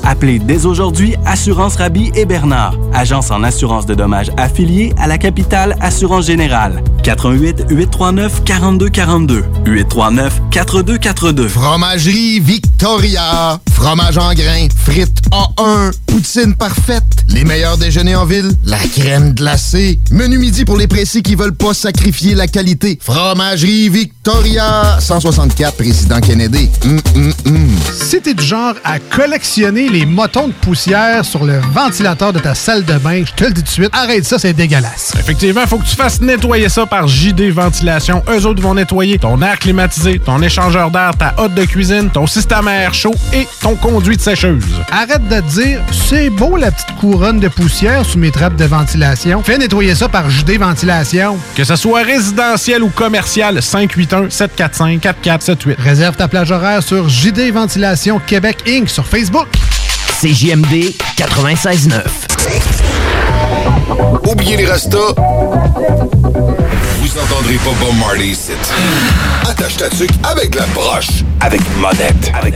Appelez dès aujourd'hui Assurance Rabi et Bernard, agence en assurance de dommages affiliée à la capitale Assurance Générale. 88 839 4242 839 4242. Fromagerie Victoria. Fromage en grains. Frites A1. Poutine parfaite. Les meilleurs déjeuners en ville. La crème glacée. Menu midi pour les précis qui veulent pas sacrifier la qualité. Fromagerie Victoria. 164 Président Kennedy. Hum, hum, hum. Si t'es du genre à collectionner les motons de poussière sur le ventilateur de ta salle de bain, je te le dis tout de suite, arrête ça, c'est dégueulasse. Effectivement, faut que tu fasses nettoyer ça par JD Ventilation. Eux autres vont nettoyer ton air climatisé, ton échangeur d'air, ta hotte de cuisine, ton système à air chaud et ton conduit de sécheuse. Arrête de te dire, c'est beau la petite couronne de poussière sous mes trappes de ventilation. Fais nettoyer ça par JD Ventilation. Que ce soit résidentiel ou commercial, 581-745-4478. Réserve ta plage horaire sur JD Ventilation Québec Inc. sur Facebook. CJMD 96.9. Oubliez les restos. Vous entendrez pas Bob Marley ici. Attache ta tuque avec la broche. Avec monette. Avec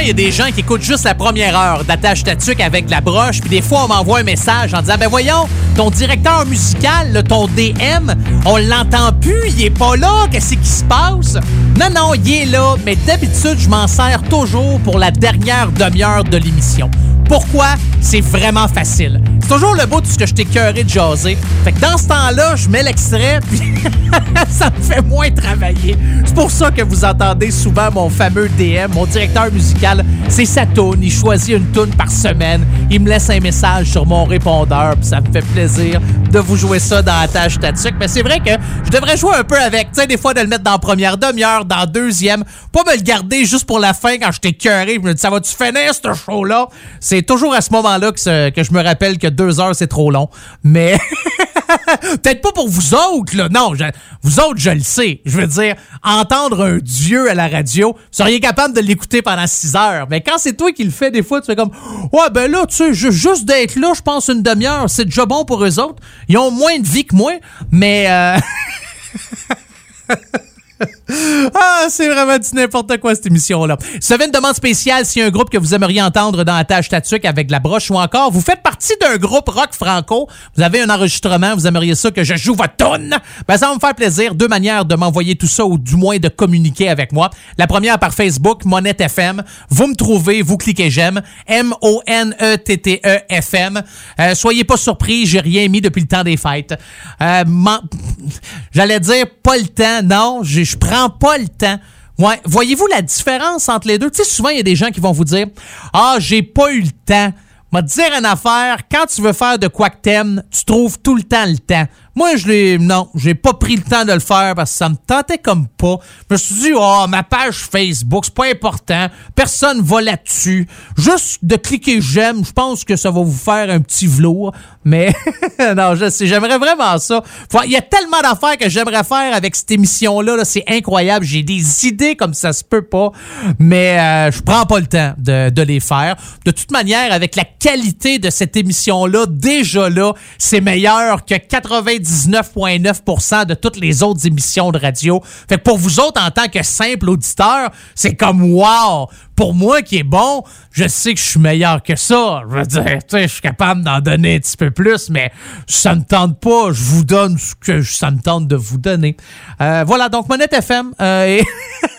Il y a des gens qui écoutent juste la première heure d'attache tatuc avec la broche, puis des fois, on m'envoie un message en disant Ben voyons, ton directeur musical, là, ton DM, on l'entend plus, il est pas là, qu'est-ce qui se passe? Non, non, il est là, mais d'habitude, je m'en sers toujours pour la dernière demi-heure de l'émission. Pourquoi? C'est vraiment facile. C'est toujours le bout de ce que je t'ai cœuré de jaser. Fait que dans ce temps-là, je mets l'extrait, (laughs) puis ça me fait moins travailler. C'est pour ça que vous entendez souvent mon fameux DM, mon directeur musical. C'est sa toune. Il choisit une toune par semaine. Il me laisse un message sur mon répondeur, puis ça me fait plaisir de vous jouer ça dans la tâche tatuc. Mais c'est vrai que je devrais jouer un peu avec. Tu sais, des fois, de le mettre dans première demi-heure, dans deuxième. Pas me le garder juste pour la fin quand je t'ai cœuré. Je me dis, ça va-tu finir, ce show-là? C'est toujours à ce moment-là que je me rappelle que deux heures, c'est trop long. Mais (laughs) (laughs) peut-être pas pour vous autres, là. Non, je- vous autres, je le sais. Je veux dire, entendre un dieu à la radio, vous seriez capable de l'écouter pendant six heures. Mais quand c'est toi qui le fais, des fois, tu fais comme, ouais, ben là, tu sais, ju- juste d'être là, je pense une demi-heure, c'est déjà bon pour eux autres. Ils ont moins de vie que moi, mais... euh, (laughs) Ah, c'est vraiment du n'importe quoi cette émission-là. Si vous une demande spéciale, s'il y a un groupe que vous aimeriez entendre dans la tâche tatuc avec la broche ou encore vous faites partie d'un groupe rock franco, vous avez un enregistrement, vous aimeriez ça que je joue votre tonne, ben ça va me faire plaisir. Deux manières de m'envoyer tout ça ou du moins de communiquer avec moi. La première par Facebook, Monette FM. Vous me trouvez, vous cliquez j'aime. M-O-N-E-T-T-E FM. Euh, soyez pas surpris, j'ai rien mis depuis le temps des fêtes. Euh, J'allais dire pas le temps. Non, je je pas le temps. Voyez-vous la différence entre les deux? Tu sais, souvent, il y a des gens qui vont vous dire Ah, j'ai pas eu le temps. M'a dire une affaire, quand tu veux faire de quoi que t'aimes, tu trouves tout le temps le temps. Moi, je l'ai. Non, j'ai pas pris le temps de le faire parce que ça me tentait comme pas. Je me suis dit, oh, ma page Facebook, c'est pas important. Personne va là-dessus. Juste de cliquer j'aime, je pense que ça va vous faire un petit velours. Mais (laughs) non, je sais, j'aimerais vraiment ça. Il y a tellement d'affaires que j'aimerais faire avec cette émission-là. -là, c'est incroyable. J'ai des idées comme ça se peut pas. Mais euh, je prends pas le temps de, de les faire. De toute manière, avec la qualité de cette émission-là, déjà là, c'est meilleur que 99,9% de toutes les autres émissions de radio. Fait que pour vous autres, en tant que simple auditeur, c'est comme wow! Pour moi qui est bon, je sais que je suis meilleur que ça. Je veux dire, tu sais, je suis capable d'en donner un petit peu plus, mais ça me tente pas. Je vous donne ce que ça me tente de vous donner. Euh, voilà, donc Monette FM euh, (laughs)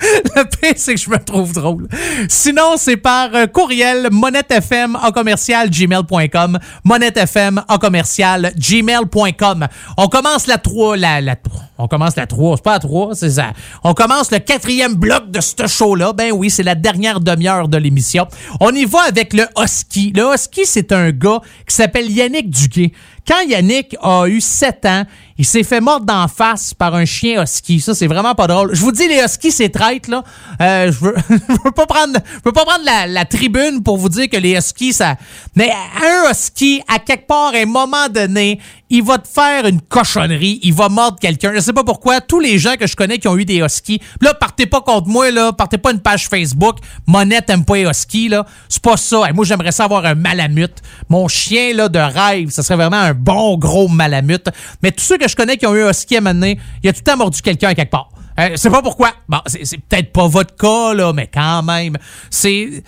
(laughs) Le pire, c'est que je me trouve drôle. Sinon, c'est par euh, courriel monettefm en commercial gmail.com. Monettefm en commercial gmail.com. On commence la 3, la, la, on commence la 3, c'est pas la 3, c'est ça. On commence le quatrième bloc de ce show-là. Ben oui, c'est la dernière demi-heure de l'émission. On y va avec le Husky. Le Husky, c'est un gars qui s'appelle Yannick Duguay. Quand Yannick a eu 7 ans, il s'est fait mordre d'en face par un chien husky. Ça, c'est vraiment pas drôle. Je vous dis, les huskies, c'est traite, là. Euh, je veux, (laughs) je veux pas prendre, je veux pas prendre la, la tribune pour vous dire que les huskies, ça... Mais un husky, à quelque part, à un moment donné, il va te faire une cochonnerie. Il va mordre quelqu'un. Je sais pas pourquoi. Tous les gens que je connais qui ont eu des huskies, là, partez pas contre moi, là. Partez pas une page Facebook. Monette aime pas les huskies, là. C'est pas ça. Moi, j'aimerais ça avoir un malamute. Mon chien, là, de rêve, ça serait vraiment un bon gros malamute. Mais tous ceux que je connais qui ont eu un husky à donné, il a tout le temps mordu quelqu'un quelque part. Euh, c'est pas pourquoi. Bon, c'est peut-être pas votre cas, là, mais quand même. C'est.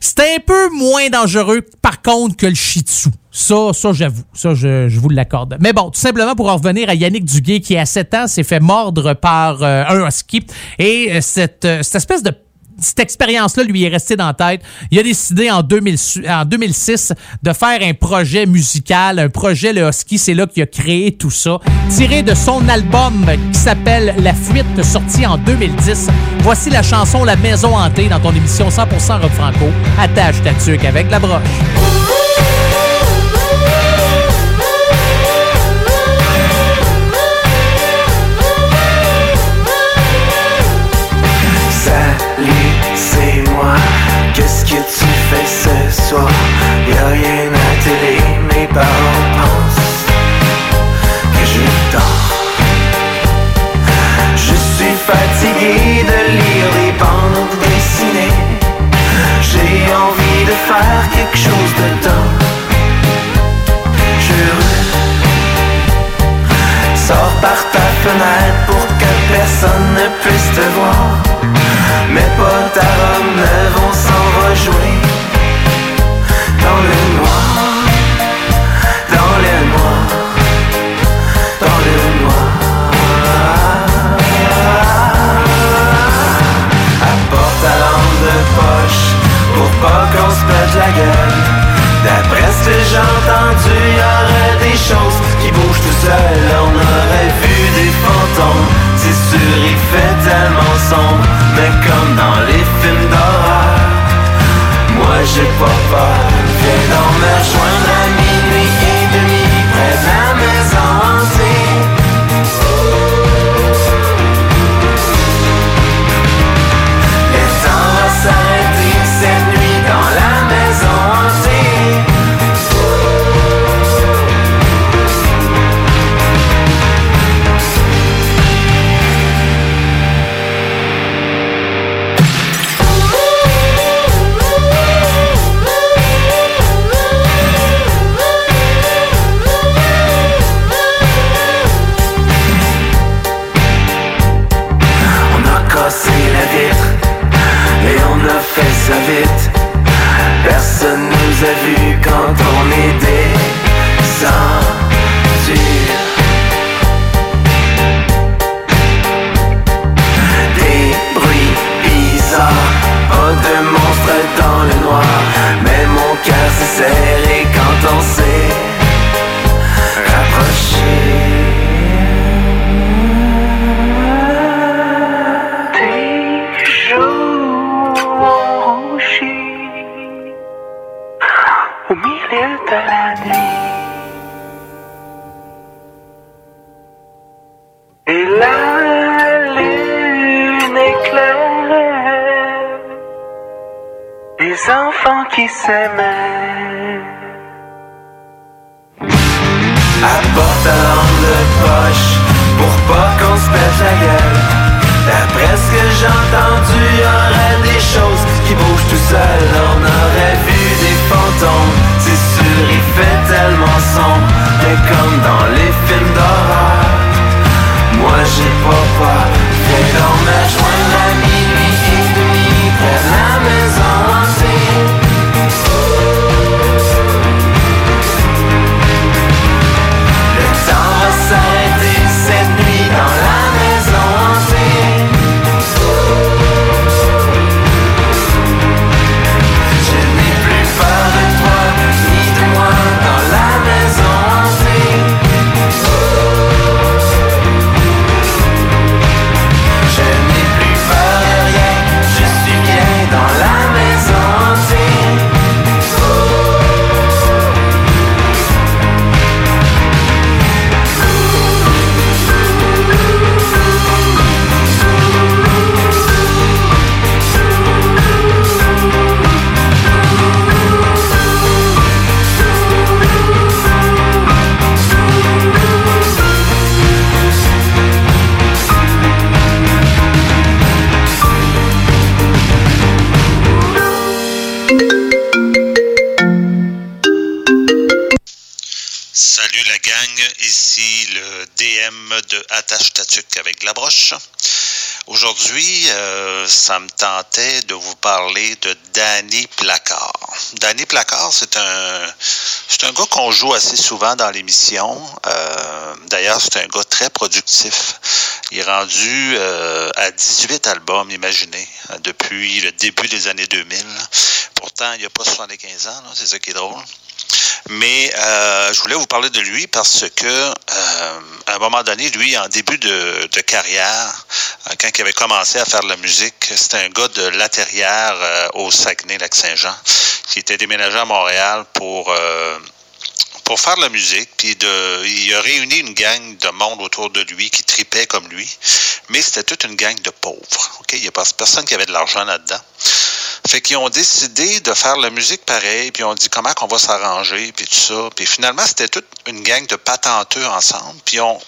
C'est un peu moins dangereux, par contre, que le shih tzu. Ça, ça j'avoue. Ça, je, vous l'accorde. Mais bon, tout simplement pour en revenir à Yannick Duguay, qui, à 7 ans, s'est fait mordre par euh, un husky. Et euh, cette, euh, cette espèce de cette expérience-là lui est restée dans la tête. Il a décidé en, 2000 en 2006 de faire un projet musical, un projet Le Husky. C'est là qu'il a créé tout ça. Tiré de son album qui s'appelle La Fuite, sorti en 2010. Voici la chanson La Maison Hantée dans ton émission 100% rock franco. Attache ta tuque avec la broche. Ce soir? Y'a rien à télé, mes parents pensent que je dors. Je suis fatigué de lire des bandes dessinées. J'ai envie de faire quelque chose de temps. Je sors par ta fenêtre pour que personne ne puisse te voir. Mes potes à Rome vont s'en rejouer Dans le noir Dans le noir Dans le noir. Apporte ta lampe de poche Pour pas qu'on se pète la gueule. D'après ce que j'ai entendu y aurait des choses qui bougent tout seul. On aurait vu des fantômes C'est sûr il fait tellement sombre. Mais comme dans les films d'horreur Moi j'ai pas peur Donc me rejoindre à minuit et demi Près Viens donc Aujourd'hui, euh, ça me tentait de vous parler de Danny Placard. Danny Placard, c'est un c'est un gars qu'on joue assez souvent dans l'émission. Euh, D'ailleurs, c'est un gars très productif. Il est rendu euh, à 18 albums, imaginez, depuis le début des années 2000. Pourtant, il n'a pas 75 ans, c'est ça qui est drôle. Mais euh, je voulais vous parler de lui parce que euh, à un moment donné, lui, en début de, carrière, euh, quand il avait commencé à faire de la musique, c'était un gars de Laterrière euh, au Saguenay-Lac-Saint-Jean qui était déménagé à Montréal pour pour faire de la musique, puis de, il a réuni une gang de monde autour de lui qui tripait comme lui, mais c'était toute une gang de pauvres. Il n'y a personne qui avait de l'argent là-dedans. Fait qu'ils ont décidé de faire la musique pareil, puis ont dit comment qu'on va s'arranger, puis tout ça. Puis finalement, c'était toute une gang de patenteux ensemble, puis on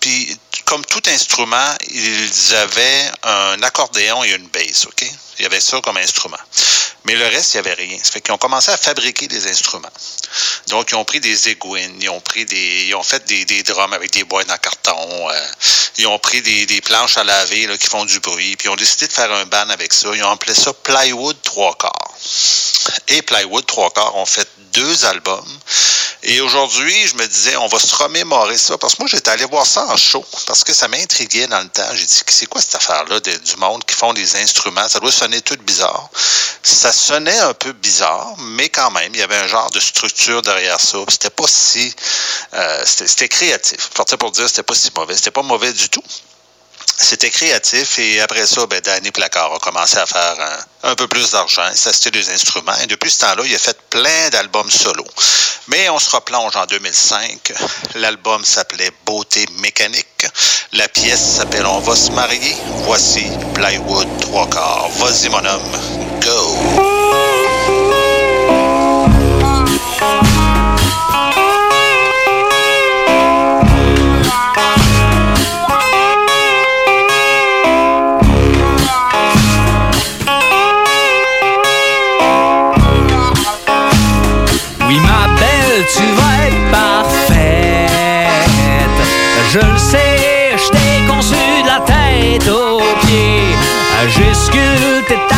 puis comme tout instrument, ils avaient un accordéon et une basse, OK? Il y avait ça comme instrument. Mais le reste, il n'y avait rien. Ça fait qu'ils ont commencé à fabriquer des instruments. Donc, ils ont pris des aiguines, ils ont pris des. Ils ont fait des, drums avec des boîtes en carton. euh, ils ont pris des, planches à laver là, qui font du bruit. Puis ils ont décidé de faire un band avec ça. Ils ont appelé ça Plywood trois quarts. Et Plywood trois quarts ont fait deux albums. Et aujourd'hui, je me disais, on va se remémorer ça. Parce que moi, j'étais allé voir ça en show. Parce que ça m'intriguait dans le temps. J'ai dit, c'est quoi cette affaire-là du monde qui font des instruments? Ça doit sonner tout bizarre. Ça sonnait un peu bizarre, mais quand même, il y avait un genre de structure derrière ça. C'était pas si. euh, c'était créatif. Partir pour dire c'était pas si mauvais. C'était pas mauvais du tout. C'était créatif et après ça, ben, Danny Placard a commencé à faire un, peu plus d'argent, il s'achetait des instruments et depuis ce temps-là, il a fait plein d'albums solo. Mais on se replonge en 2005. L'album s'appelait Beauté mécanique. La pièce s'appelle On va se marier. Voici Plywood trois quarts. Vas-y mon homme, go! Oui, ma belle, tu vas être parfaite. Je le sais, je t'ai conçu de la tête aux pieds. J'ai sculpté ta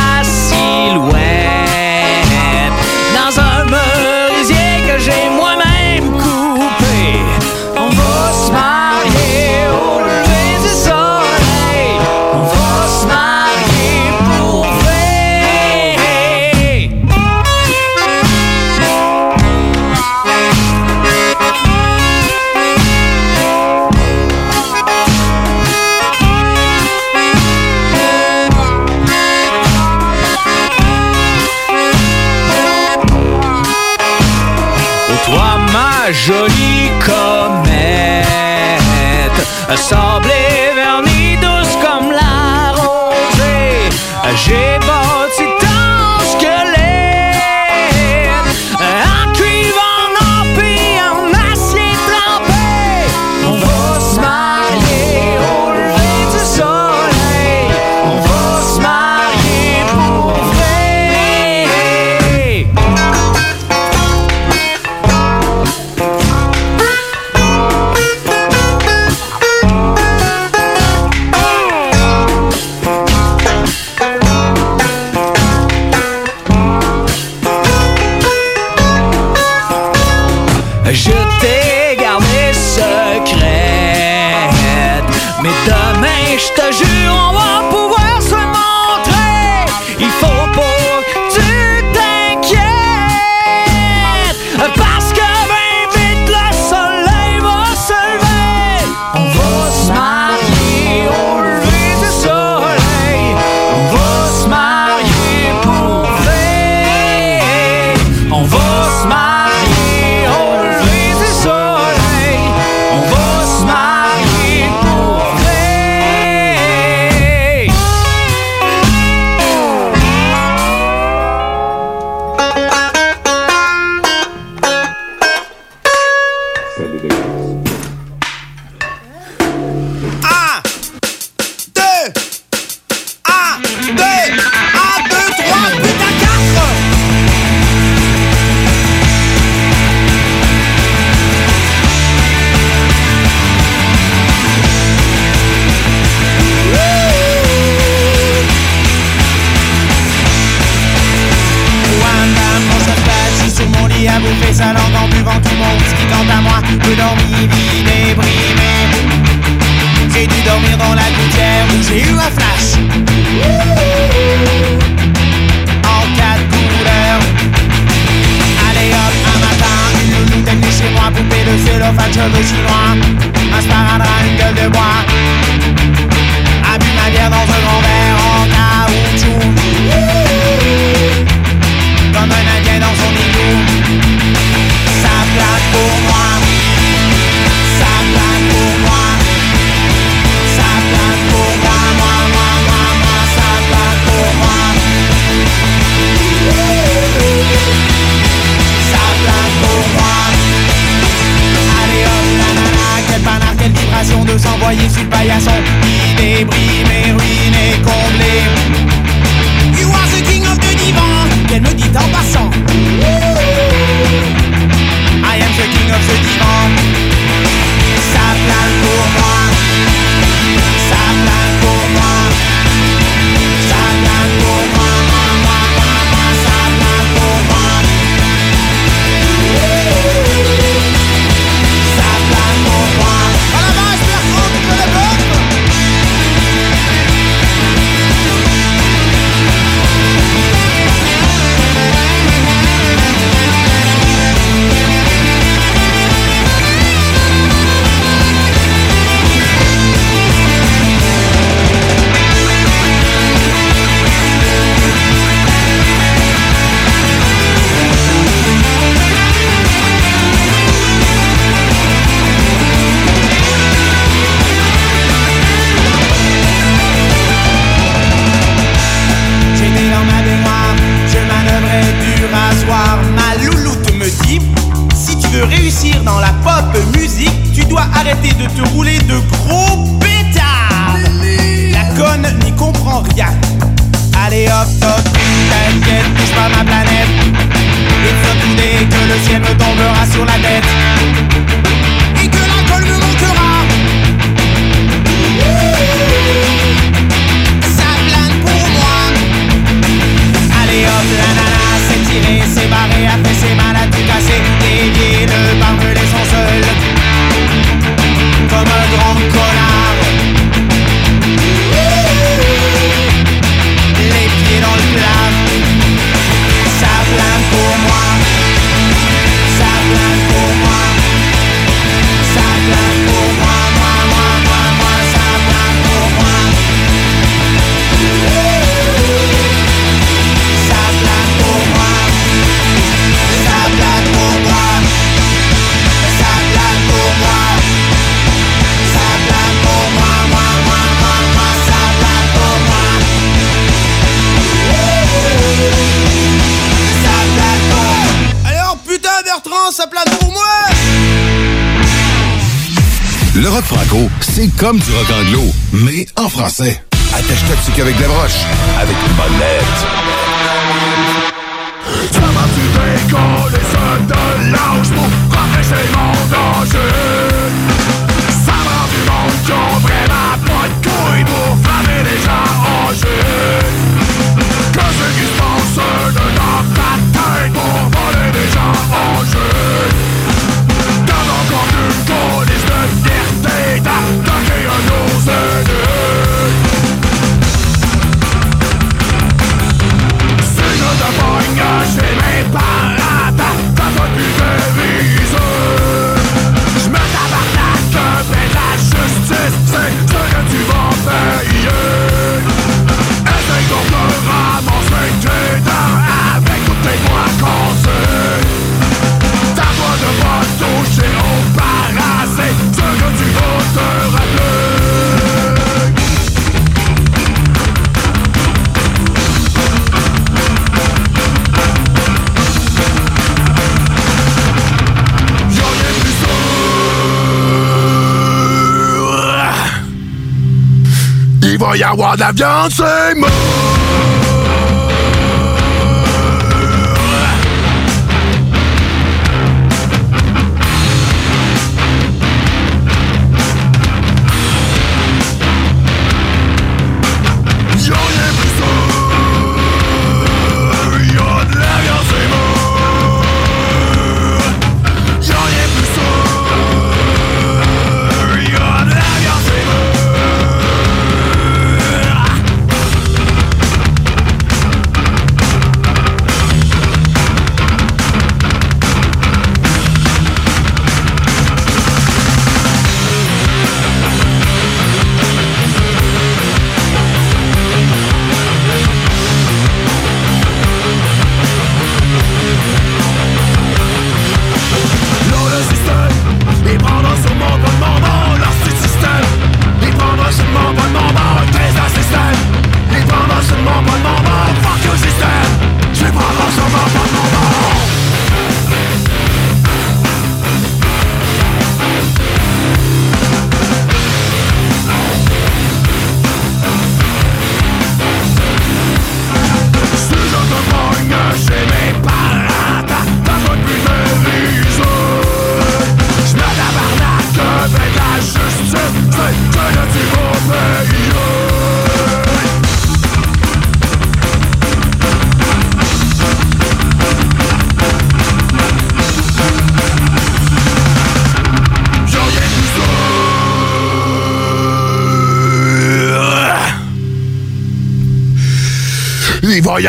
va y avoir de la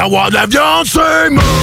avoir de la viande, c'est mort!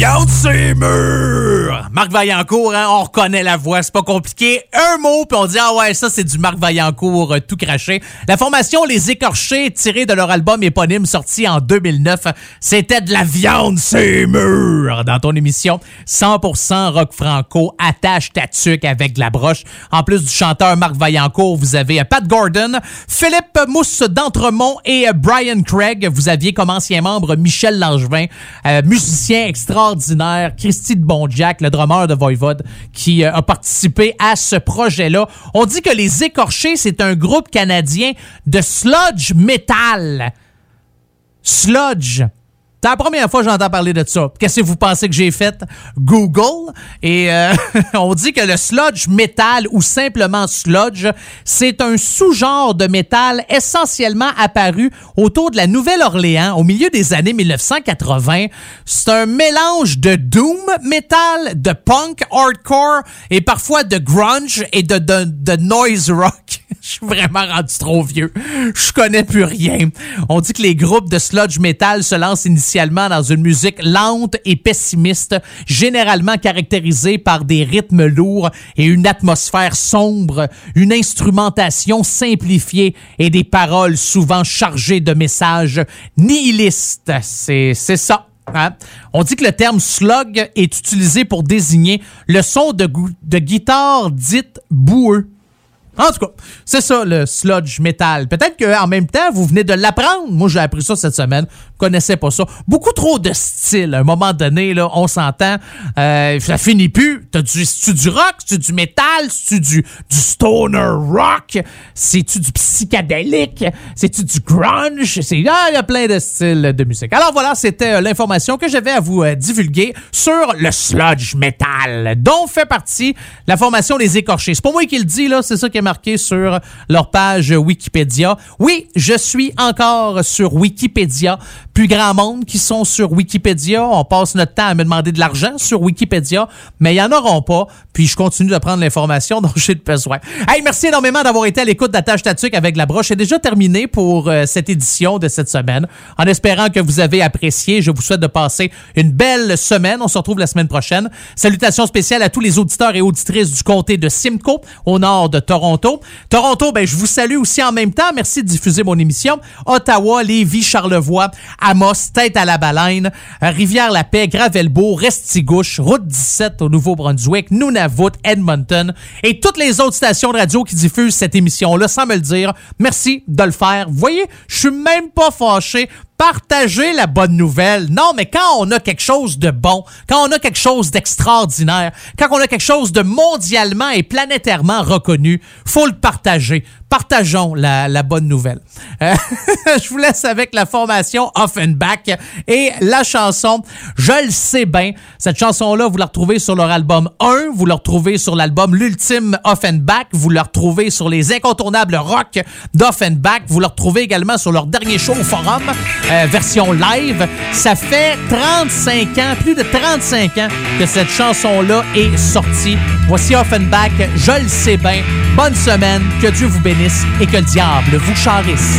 Viande, c'est mûr! Marc Vaillancourt, hein, on reconnaît la voix, c'est pas compliqué. Un mot, puis on dit, ah ouais, ça c'est du Marc Vaillancourt euh, tout craché. La formation Les Écorchés, tirée de leur album éponyme sorti en 2009, c'était de la viande, c'est mûr! Dans ton émission 100% rock franco, attache ta avec de la broche. En plus du chanteur Marc Vaillancourt, vous avez euh, Pat Gordon, Philippe Mousse d'Entremont et euh, Brian Craig. Vous aviez comme ancien membre Michel Langevin, musicien extraordinaire, Christy de Bonjack, le drummer de Voivode, qui a participé à ce projet-là. On dit que Les Écorchés, c'est un groupe canadien de sludge metal. Sludge. C'est la première fois que j'entends parler de ça. Qu'est-ce que vous pensez que j'ai fait? Google. Et euh, (laughs) on dit que le sludge metal ou simplement sludge, c'est un sous-genre de métal essentiellement apparu autour de la Nouvelle-Orléans au milieu des années 1980. C'est un mélange de doom metal, de punk hardcore et parfois de grunge et de, de, de noise rock. (laughs) Je suis vraiment rendu trop vieux. Je connais plus rien. On dit que les groupes de sludge metal se lancent initialement dans une musique lente et pessimiste, généralement caractérisée par des rythmes lourds et une atmosphère sombre, une instrumentation simplifiée et des paroles souvent chargées de messages nihilistes. C'est ça. Hein? On dit que le terme slug est utilisé pour désigner le son de, de guitare dite boueux. En tout cas, c'est ça le sludge metal. Peut-être qu'en même temps, vous venez de l'apprendre. Moi, j'ai appris ça cette semaine. Connaissais pas ça. Beaucoup trop de style. À un moment donné, là, on s'entend. Euh, ça finit plus. T'as du, c'est-tu du rock? C'est-tu du metal? C'est-tu du, du stoner rock? C'est-tu du psychédélique? C'est-tu du grunge? C'est, ah, il y a plein de styles de musique. Alors voilà, c'était euh, l'information que j'avais à vous euh, divulguer sur le sludge metal, dont fait partie la formation Les Écorchés. C'est pas moi qui le dis, là. C'est ça qui est marqué sur leur page Wikipédia. Oui, je suis encore sur Wikipédia. Plus grand monde qui sont sur Wikipédia. On passe notre temps à me demander de l'argent sur Wikipédia, mais ils en auront pas. Puis je continue de prendre l'information (laughs) dont j'ai besoin. Hey, merci énormément d'avoir été à l'écoute d'Attache Tatuc avec la broche. C'est déjà terminé pour euh, cette édition de cette semaine. En espérant que vous avez apprécié, je vous souhaite de passer une belle semaine. On se retrouve la semaine prochaine. Salutations spéciales à tous les auditeurs et auditrices du comté de Simcoe, au nord de Toronto. Toronto, ben, je vous salue aussi en même temps. Merci de diffuser mon émission. Ottawa, Lévis, Charlevoix, Amos, Tête à la Baleine, Rivière-la-Paix, Gravelbourg, Restigouche, Route 17 au Nouveau-Brunswick, Nunavut, Edmonton et toutes les autres stations de radio qui diffusent cette émission-là sans me le dire. Merci de le faire. Vous voyez, je suis même pas fâché partager la bonne nouvelle. Non, mais quand on a quelque chose de bon, quand on a quelque chose d'extraordinaire, quand on a quelque chose de mondialement et planétairement reconnu, faut le partager. Partageons la, la bonne nouvelle. Euh, (laughs) je vous laisse avec la formation Offenbach et la chanson Je le sais bien. Cette chanson-là, vous la retrouvez sur leur album 1, vous la retrouvez sur l'album L'Ultime Offenbach, vous la retrouvez sur les incontournables rock d'Offenbach, vous la retrouvez également sur leur dernier show au Forum, euh, version live. Ça fait 35 ans, plus de 35 ans que cette chanson-là est sortie. Voici Offenbach, Je le sais bien. Bonne semaine, que Dieu vous bénisse et que le diable vous charisse.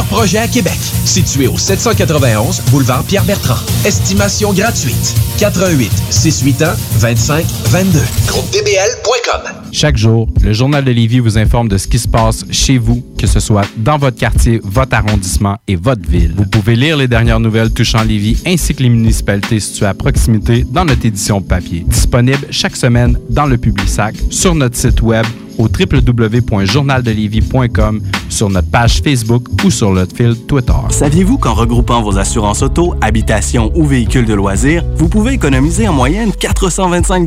projets à Québec. Situé au 791 boulevard Pierre-Bertrand. Estimation gratuite. 88 681 25 22. GroupeDBL.com. Chaque jour, le Journal de Lévis vous informe de ce qui se passe chez vous, que ce soit dans votre quartier, votre arrondissement et votre ville. Vous pouvez lire les dernières nouvelles touchant Lévis ainsi que les municipalités situées à proximité dans notre édition papier. Disponible chaque semaine dans le Publisac, sur notre site web au www.journaldelévis.com, sur notre page Facebook ou sur notre fil Twitter. Saviez-vous qu'en regroupant vos assurances auto, habitation ou véhicules de loisirs, vous pouvez économiser en moyenne 425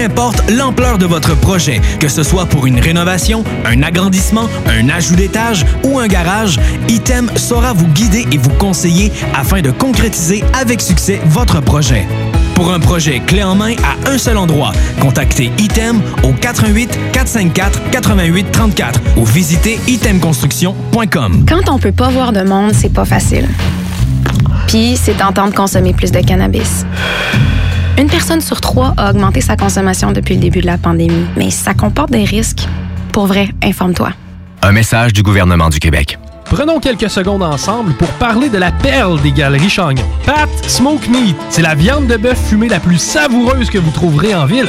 Importe l'ampleur de votre projet, que ce soit pour une rénovation, un agrandissement, un ajout d'étage ou un garage, Item saura vous guider et vous conseiller afin de concrétiser avec succès votre projet. Pour un projet clé en main à un seul endroit, contactez Item au 88 454 88 34 ou visitez itemconstruction.com. Quand on peut pas voir de monde, c'est pas facile. Puis, c'est tentant de consommer plus de cannabis. Une personne sur trois a augmenté sa consommation depuis le début de la pandémie, mais ça comporte des risques. Pour vrai, informe-toi. Un message du gouvernement du Québec. Prenons quelques secondes ensemble pour parler de la perle des galeries Chagnon. Pat Smoke Meat, c'est la viande de bœuf fumée la plus savoureuse que vous trouverez en ville.